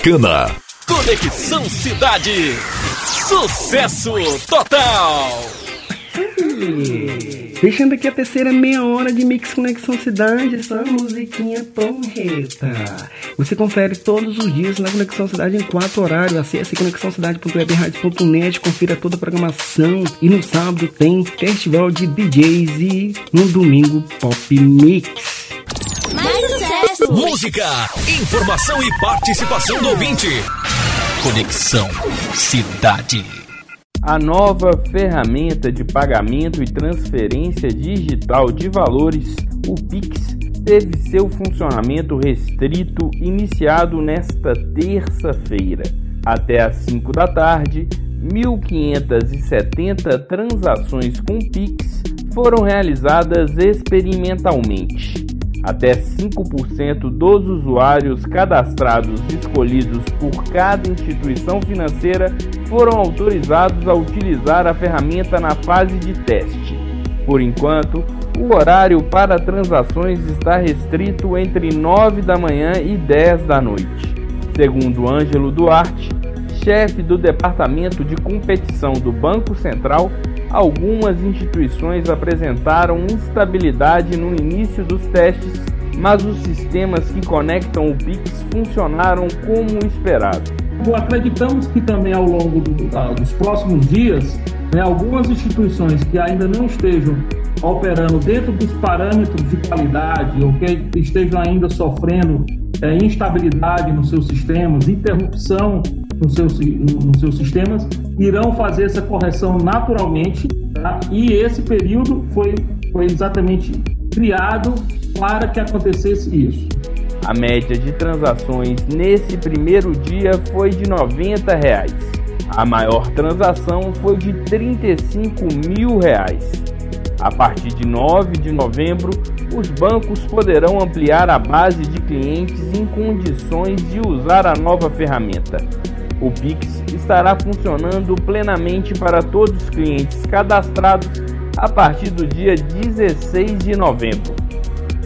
Sacana. Conexão Cidade. Sucesso total. Fechando aqui a terceira meia hora de Mix Conexão Cidade, essa musiquinha porreta. Você confere todos os dias na Conexão Cidade em quatro horários. Acesse conexãocidade.webradio.net, confira toda a programação. E no sábado tem festival de DJs e no domingo Pop Mix. Informação e participação do ouvinte. Conexão Cidade. A nova ferramenta de pagamento e transferência digital de valores, o Pix, teve seu funcionamento restrito iniciado nesta terça-feira. Até às 5 da tarde, 1.570 transações com Pix foram realizadas experimentalmente. Até 5% dos usuários cadastrados escolhidos por cada instituição financeira foram autorizados a utilizar a ferramenta na fase de teste. Por enquanto, o horário para transações está restrito entre 9 da manhã e 10 da noite. Segundo Ângelo Duarte, chefe do Departamento de Competição do Banco Central, algumas instituições apresentaram instabilidade no início dos testes, mas os sistemas que conectam o Pix funcionaram como esperado. Acreditamos que também ao longo do- da- dos próximos dias, né, algumas instituições que ainda não estejam operando dentro dos parâmetros de qualidade ou que estejam ainda sofrendo é, instabilidade nos seus sistemas, interrupção nos seus, nos seus sistemas, irão fazer essa correção naturalmente tá? e esse período foi, foi exatamente criado para que acontecesse isso. A média de transações nesse primeiro dia foi de 90 reais. A maior transação foi de 35 mil reais. A partir de 9 de novembro, os bancos poderão ampliar a base de clientes em condições de usar a nova ferramenta. O Pix estará funcionando plenamente para todos os clientes cadastrados a partir do dia 16 de novembro.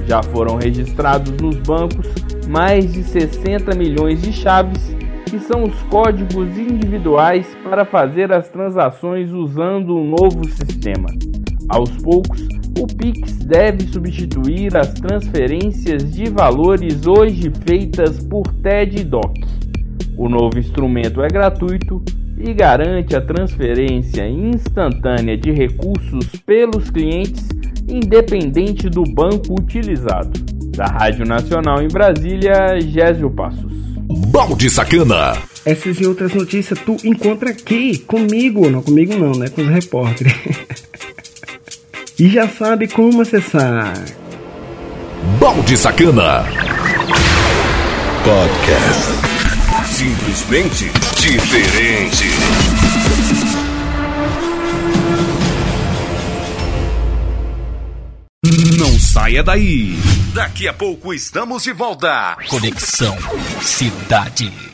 Já foram registrados nos bancos mais de 60 milhões de chaves que são os códigos individuais para fazer as transações usando o novo sistema. Aos poucos, o Pix deve substituir as transferências de valores hoje feitas por TED e DOC. O novo instrumento é gratuito e garante a transferência instantânea de recursos pelos clientes, independente do banco utilizado. Da Rádio Nacional em Brasília, Gésio Passos. Balde Sacana. Essas e outras notícias tu encontra aqui comigo, não comigo não, né? Com os repórteres. e já sabe como acessar. Balde Sacana. Podcast. Simplesmente diferente. Não saia daí. Daqui a pouco estamos de volta. Conexão Cidade.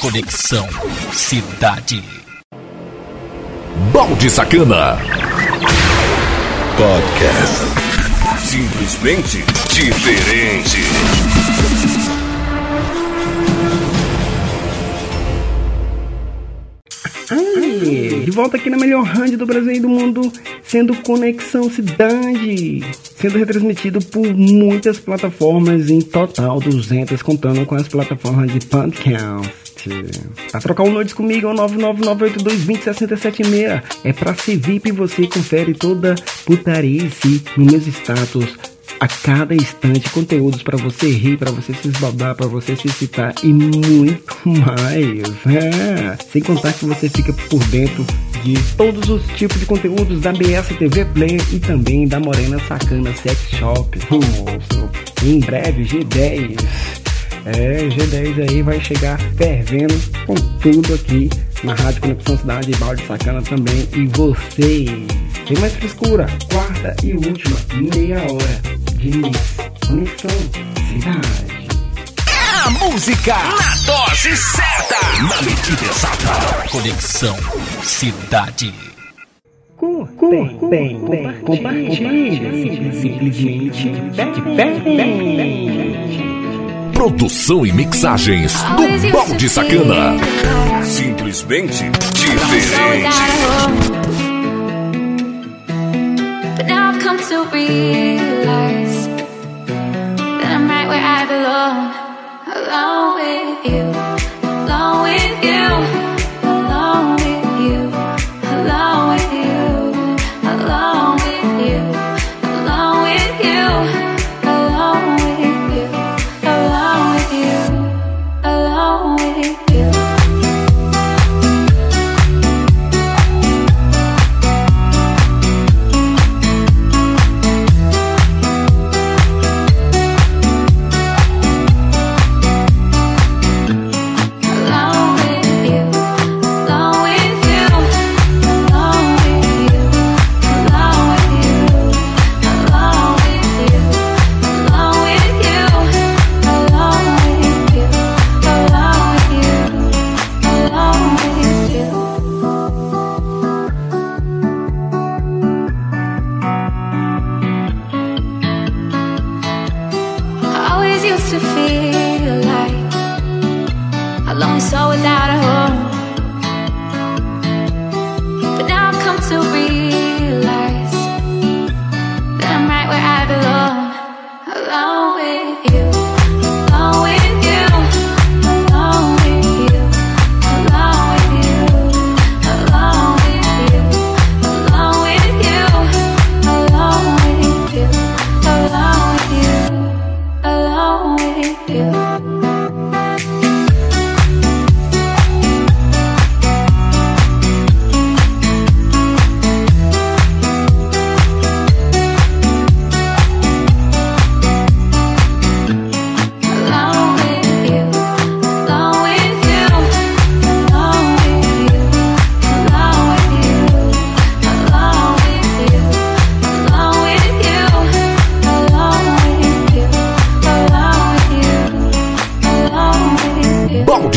Conexão Cidade. Balde Sacana. Podcast. Simplesmente diferente. Ai, de volta aqui na melhor rádio do Brasil e do mundo, sendo Conexão Cidade, sendo retransmitido por muitas plataformas, em total 200, contando com as plataformas de podcast. Pra trocar um nudes comigo é o 99982206776. É pra ser VIP você confere toda putarice no meus status a cada instante conteúdos para você rir, para você se esbaldar, para você se citar e muito mais. É. Sem contar que você fica por dentro de todos os tipos de conteúdos da BS TV Play e também da Morena Sacana Sex Shop. Moço, em breve G10. É, G10 aí vai chegar fervendo com tudo aqui na Rádio Conexão Cidade e Balde Sacana também. E vocês, tem mais frescura, quarta e última meia hora de Conexão Cidade. A música na dose certa, na medida exata. Conexão Cidade. Curtem, compartilhem, simplesmente diferente. Produção e mixagens do Balde Sacana. Simplesmente diferente. But now I've come to realize that I'm right where I belong, alone with you, alone with you,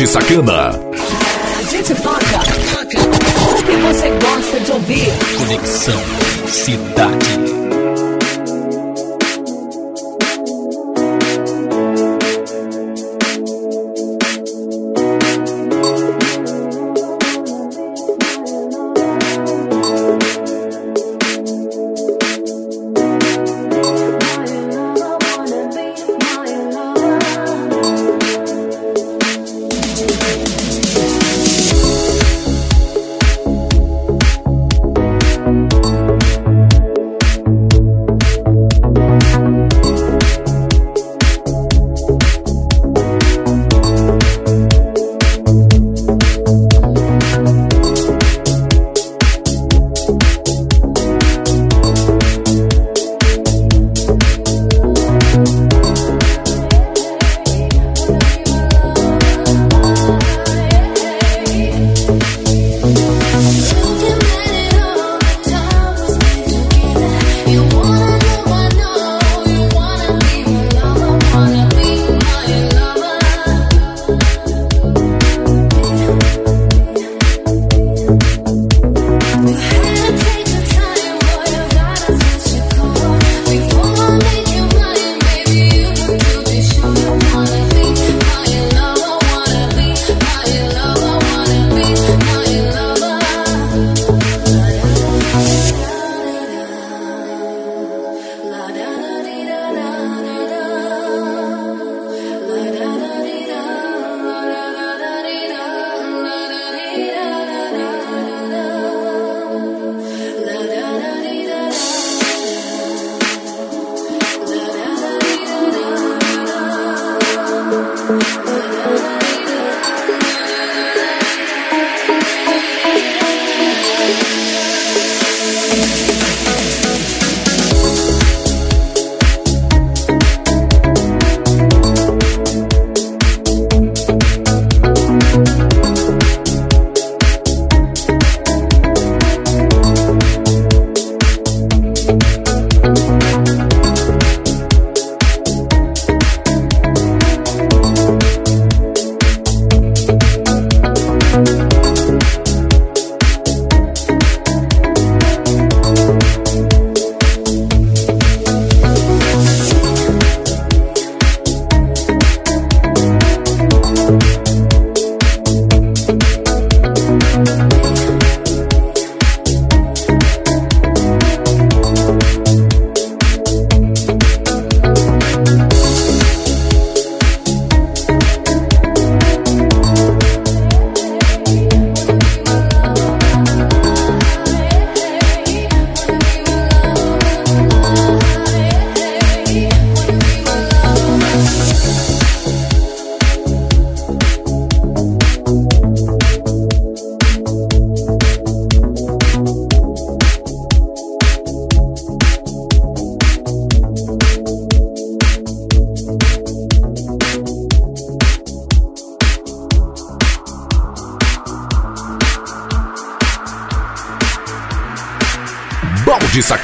Sacana. A gente toca o que você gosta de ouvir. Conexão Cidade.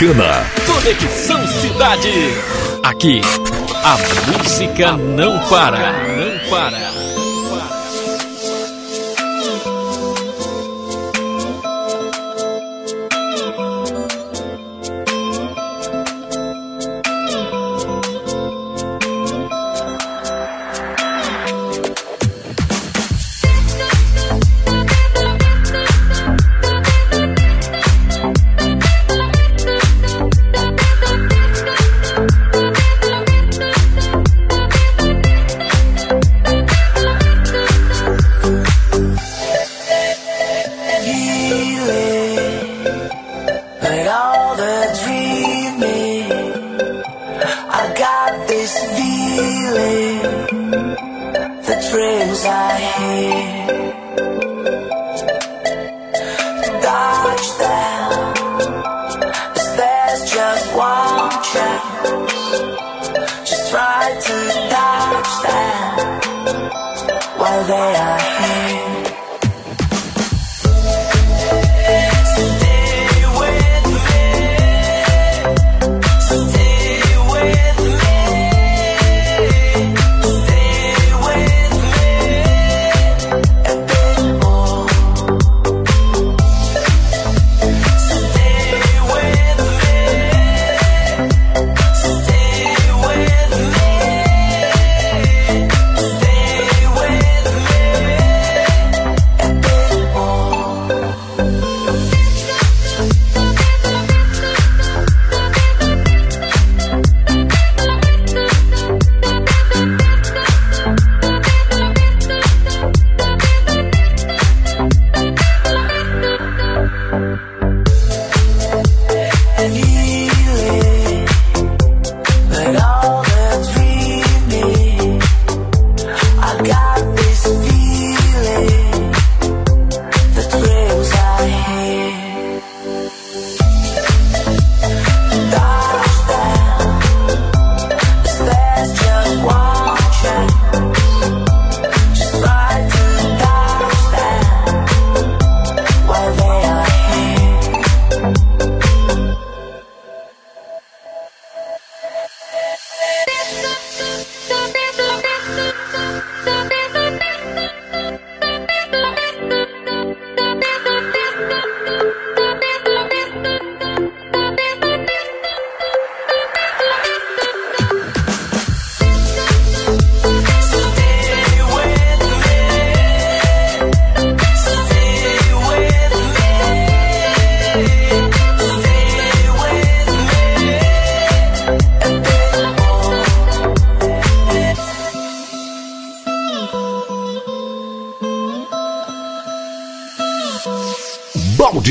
Balde Sacana. Conexão Cidade. Aqui, a música não para. Não para.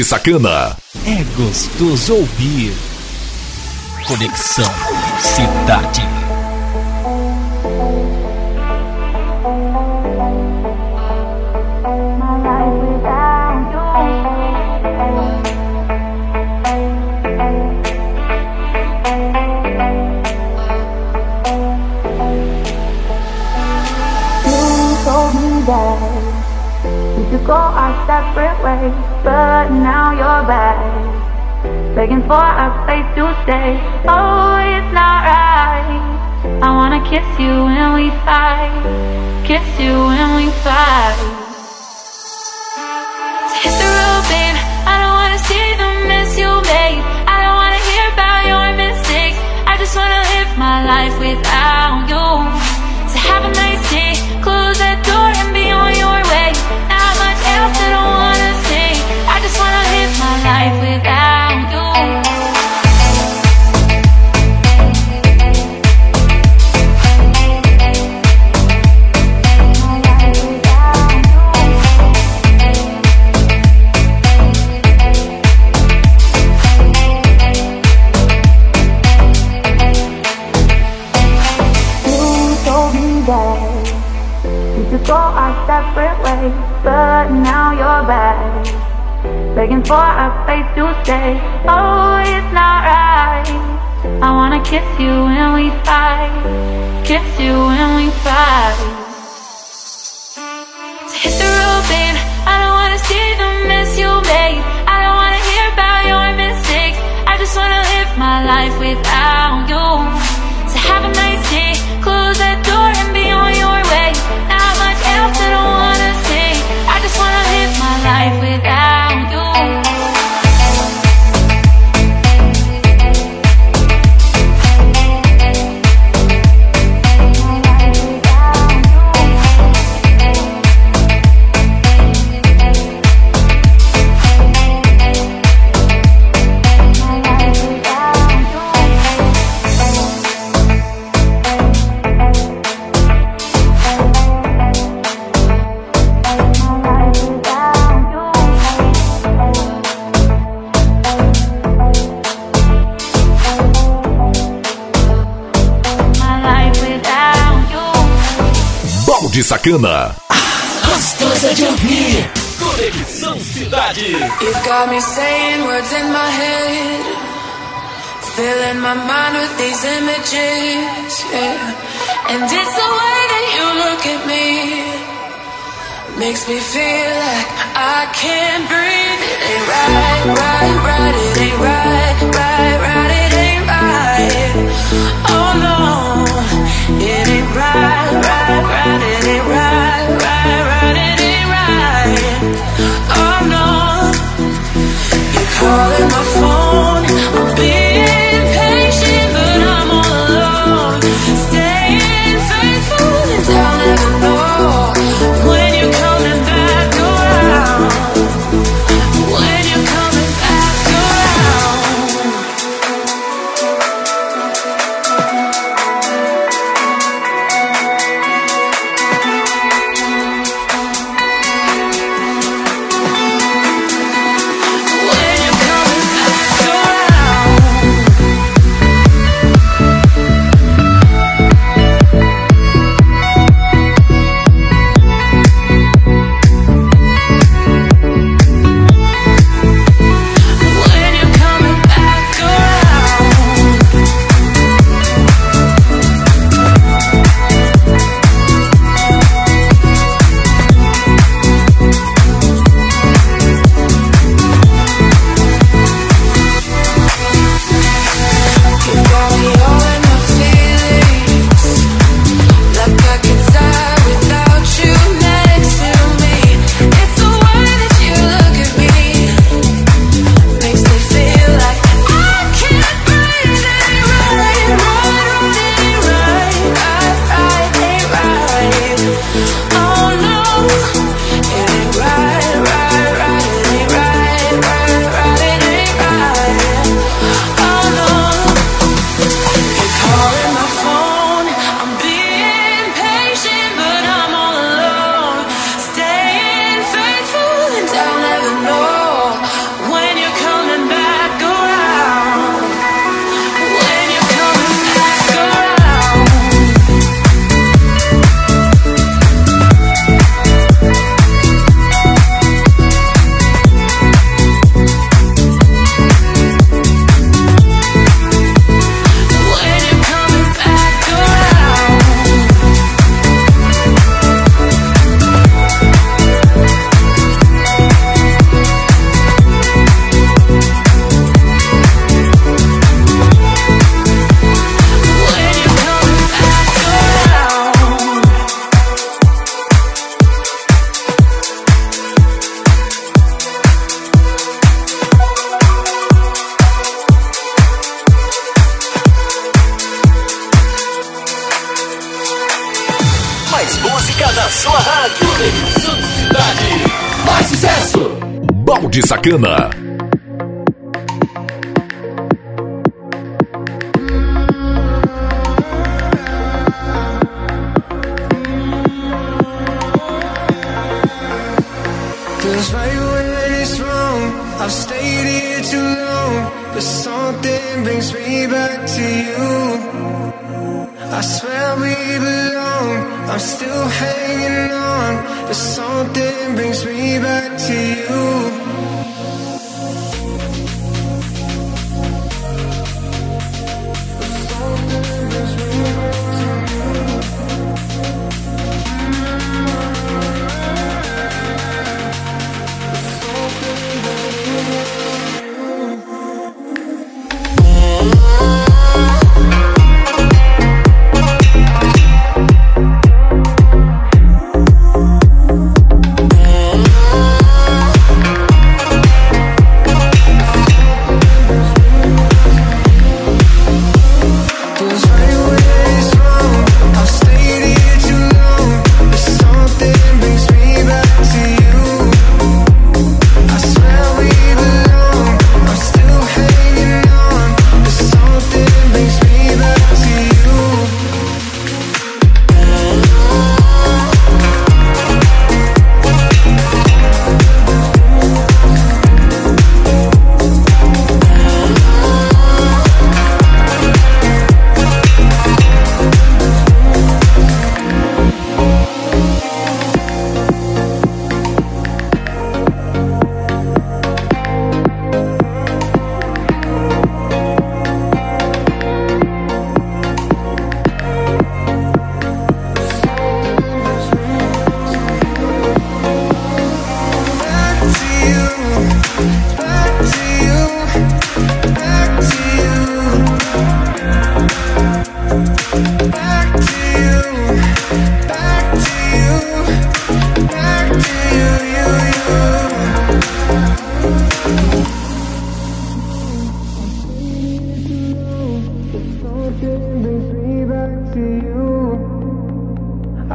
Sacana. É gostoso ouvir. Conexão Cidade. go our separate ways. but now you're back. Begging for a place to stay. Oh, it's not right. I wanna kiss you when we fight. Kiss you when we fight. To hit the road, babe. I don't wanna see the mess you, made. I don't wanna hear about your mistakes. I just wanna live my life without. Gostosa de ouvir. Conexão Cidade. You've got me saying words in my head. Filling my mind with these images. Yeah. And it's the way that you look at me. Makes me feel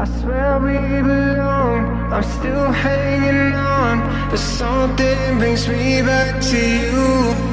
I swear we belong. I'm still hanging on. But something brings me back to you.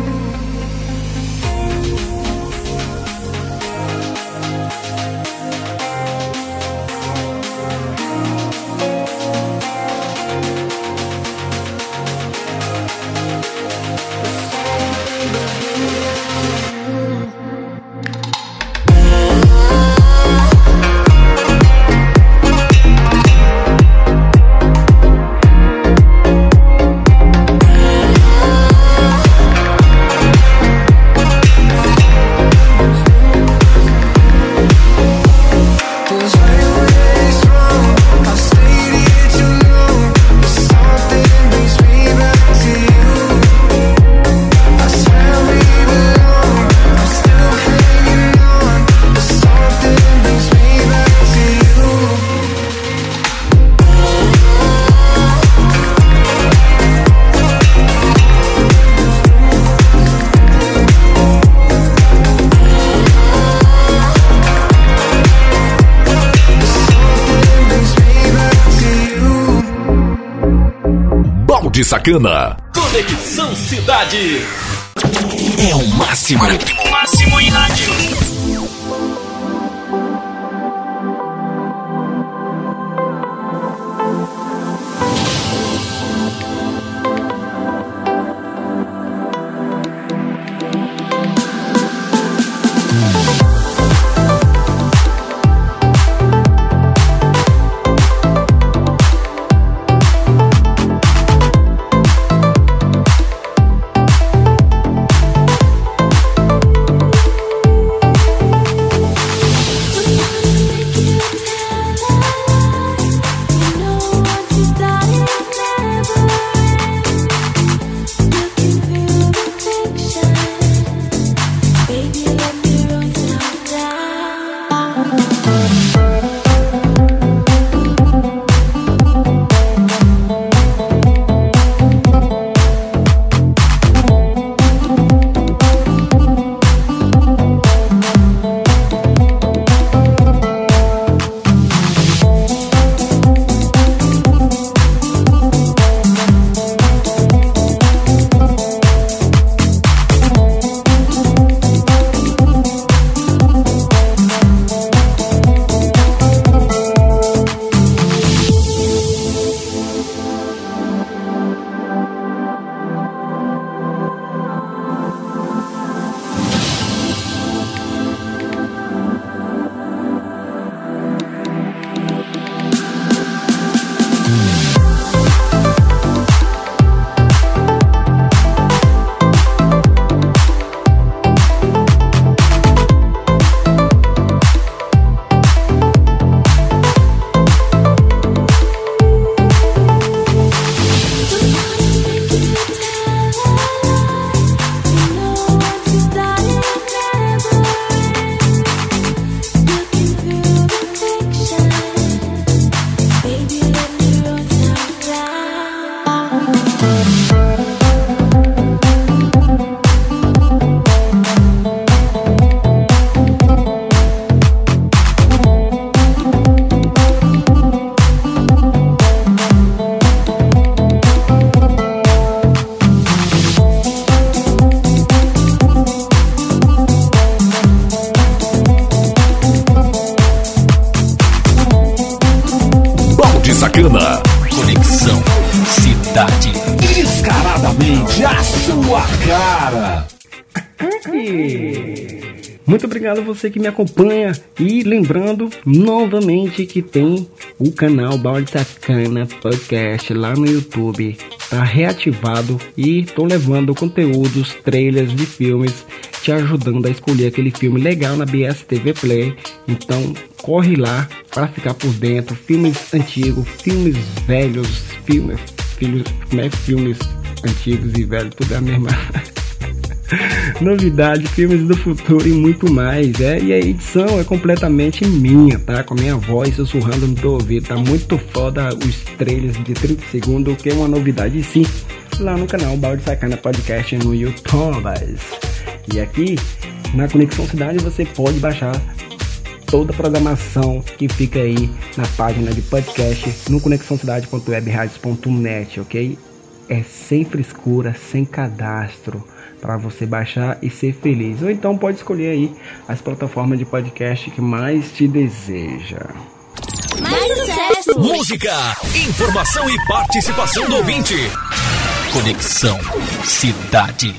Sacana. Conexão Cidade. É o máximo. O máximo em rádio. Obrigado a você que me acompanha e lembrando novamente que tem o canal Balde Sacana Podcast lá no YouTube. Tá reativado e tô levando conteúdos, trailers de filmes, te ajudando a escolher aquele filme legal na BS TV Play. Então corre lá para ficar por dentro. Filmes antigos, filmes velhos, filmes, filmes, como é filmes antigos e velhos, tudo é a mesma. Novidade, filmes do futuro e muito mais, é. E a edição é completamente minha, tá? Com a minha voz sussurrando no teu ouvido. Tá muito foda os trailers de 30 segundos, que é uma novidade sim. Lá no canal Balde Sacana Podcast no YouTube. E aqui na Conexão Cidade você pode baixar toda a programação que fica aí na página de podcast no conexãocidade.webradios.net, ok? É sem frescura, sem cadastro para você baixar e ser feliz. Ou então pode escolher aí as plataformas de podcast que mais te deseja. Mais sucesso! Música, informação e participação do ouvinte. Conexão Cidade.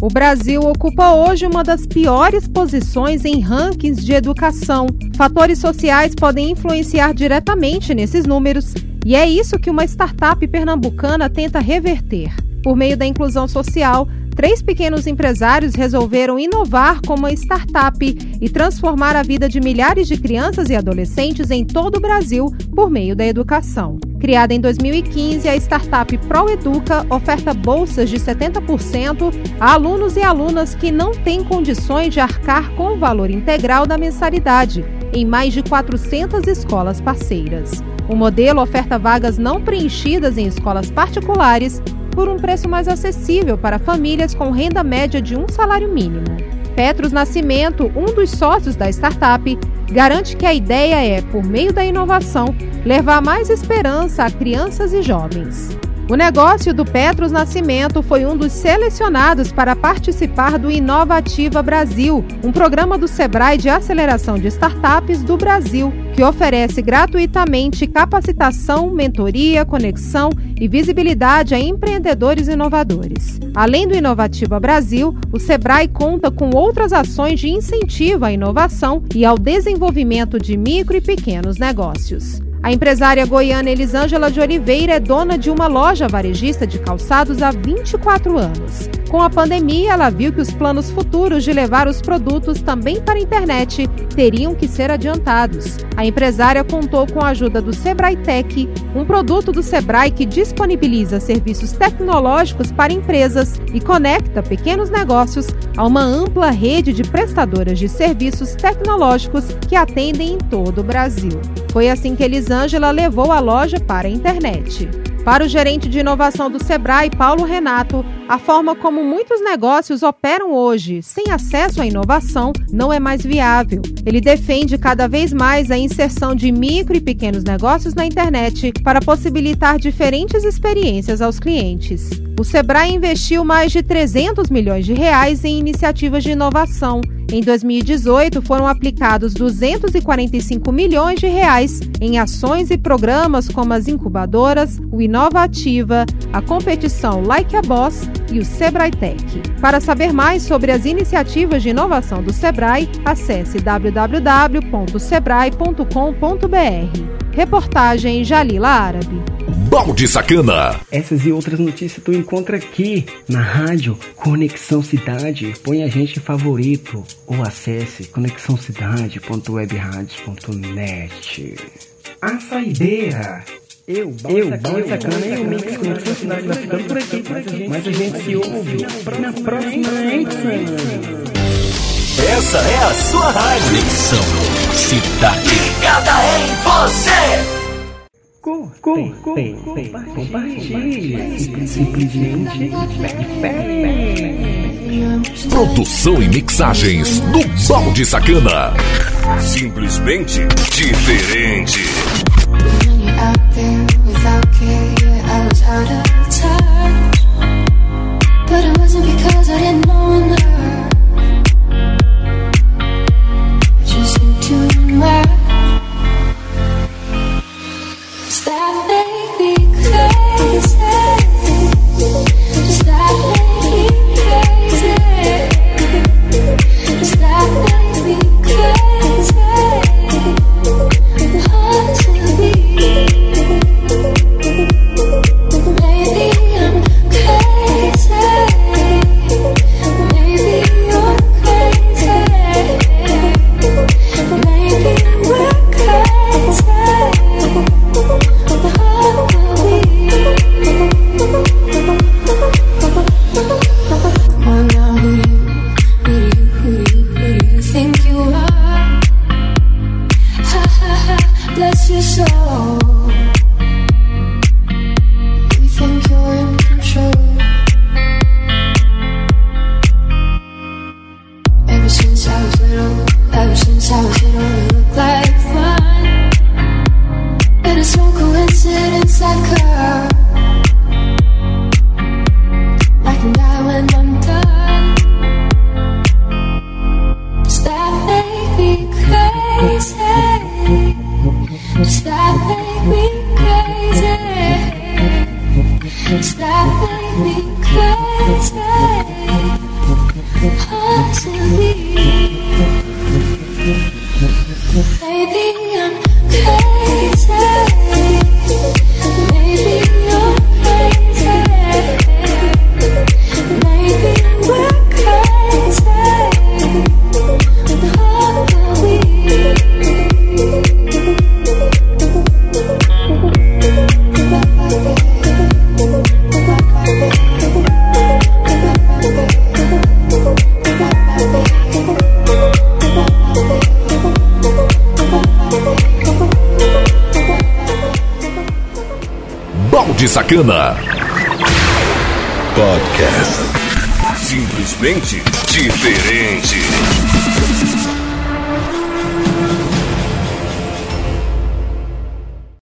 O Brasil ocupa hoje uma das piores posições em rankings de educação. Fatores sociais podem influenciar diretamente nesses números, e é isso que uma startup pernambucana tenta reverter. Por meio da inclusão social, três pequenos empresários resolveram inovar como uma startup e transformar a vida de milhares de crianças e adolescentes em todo o Brasil por meio da educação. Criada em 2015, a startup ProEduca oferta bolsas de 70% a alunos e alunas que não têm condições de arcar com o valor integral da mensalidade, em mais de 400 escolas parceiras. O modelo oferta vagas não preenchidas em escolas particulares por um preço mais acessível para famílias com renda média de um salário mínimo. Petros Nascimento, um dos sócios da startup, garante que a ideia é, por meio da inovação, levar mais esperança a crianças e jovens. O negócio do Petros Nascimento foi um dos selecionados para participar do Inovativa Brasil, um programa do Sebrae de aceleração de startups do Brasil, que oferece gratuitamente capacitação, mentoria, conexão e visibilidade a empreendedores inovadores. Além do Inovativa Brasil, o Sebrae conta com outras ações de incentivo à inovação e ao desenvolvimento de micro e pequenos negócios. A empresária goiana Elisângela de Oliveira é dona de uma loja varejista de calçados há 24 anos. Com a pandemia, ela viu que os planos futuros de levar os produtos também para a internet teriam que ser adiantados. A empresária contou com a ajuda do Sebrae Tech, um produto do Sebrae que disponibiliza serviços tecnológicos para empresas e conecta pequenos negócios a uma ampla rede de prestadoras de serviços tecnológicos que atendem em todo o Brasil. Foi assim que Elisângela levou a loja para a internet. Para o gerente de inovação do Sebrae, Paulo Renato, a forma como muitos negócios operam hoje, sem acesso à inovação, não é mais viável. Ele defende cada vez mais a inserção de micro e pequenos negócios na internet para possibilitar diferentes experiências aos clientes. O Sebrae investiu mais de 300 milhões de reais em iniciativas de inovação. Em 2018, foram aplicados 245 milhões de reais em ações e programas como as incubadoras, o Inovativa, a competição Like a Boss e o Sebrae Tech. Para saber mais sobre as iniciativas de inovação do Sebrae, acesse www.sebrae.com.br. Reportagem Jalila Árabe. Balde Sacana. Essas e outras notícias tu encontra aqui na rádio Conexão Cidade. Põe a gente favorito ou acesse conexãocidade.webradios.net. A saideira. Eu, eu, Balde Sacana e o Mix Conexão Cidade vai ficando por aqui, mas a gente se ouve na próxima edição. Essa é a sua rádio. Conexão Cidade. Ligada em você com, com, com, Produção e mixagens do Balde Sacana. Simplesmente diferente. Just into my Americana. Podcast. Simplesmente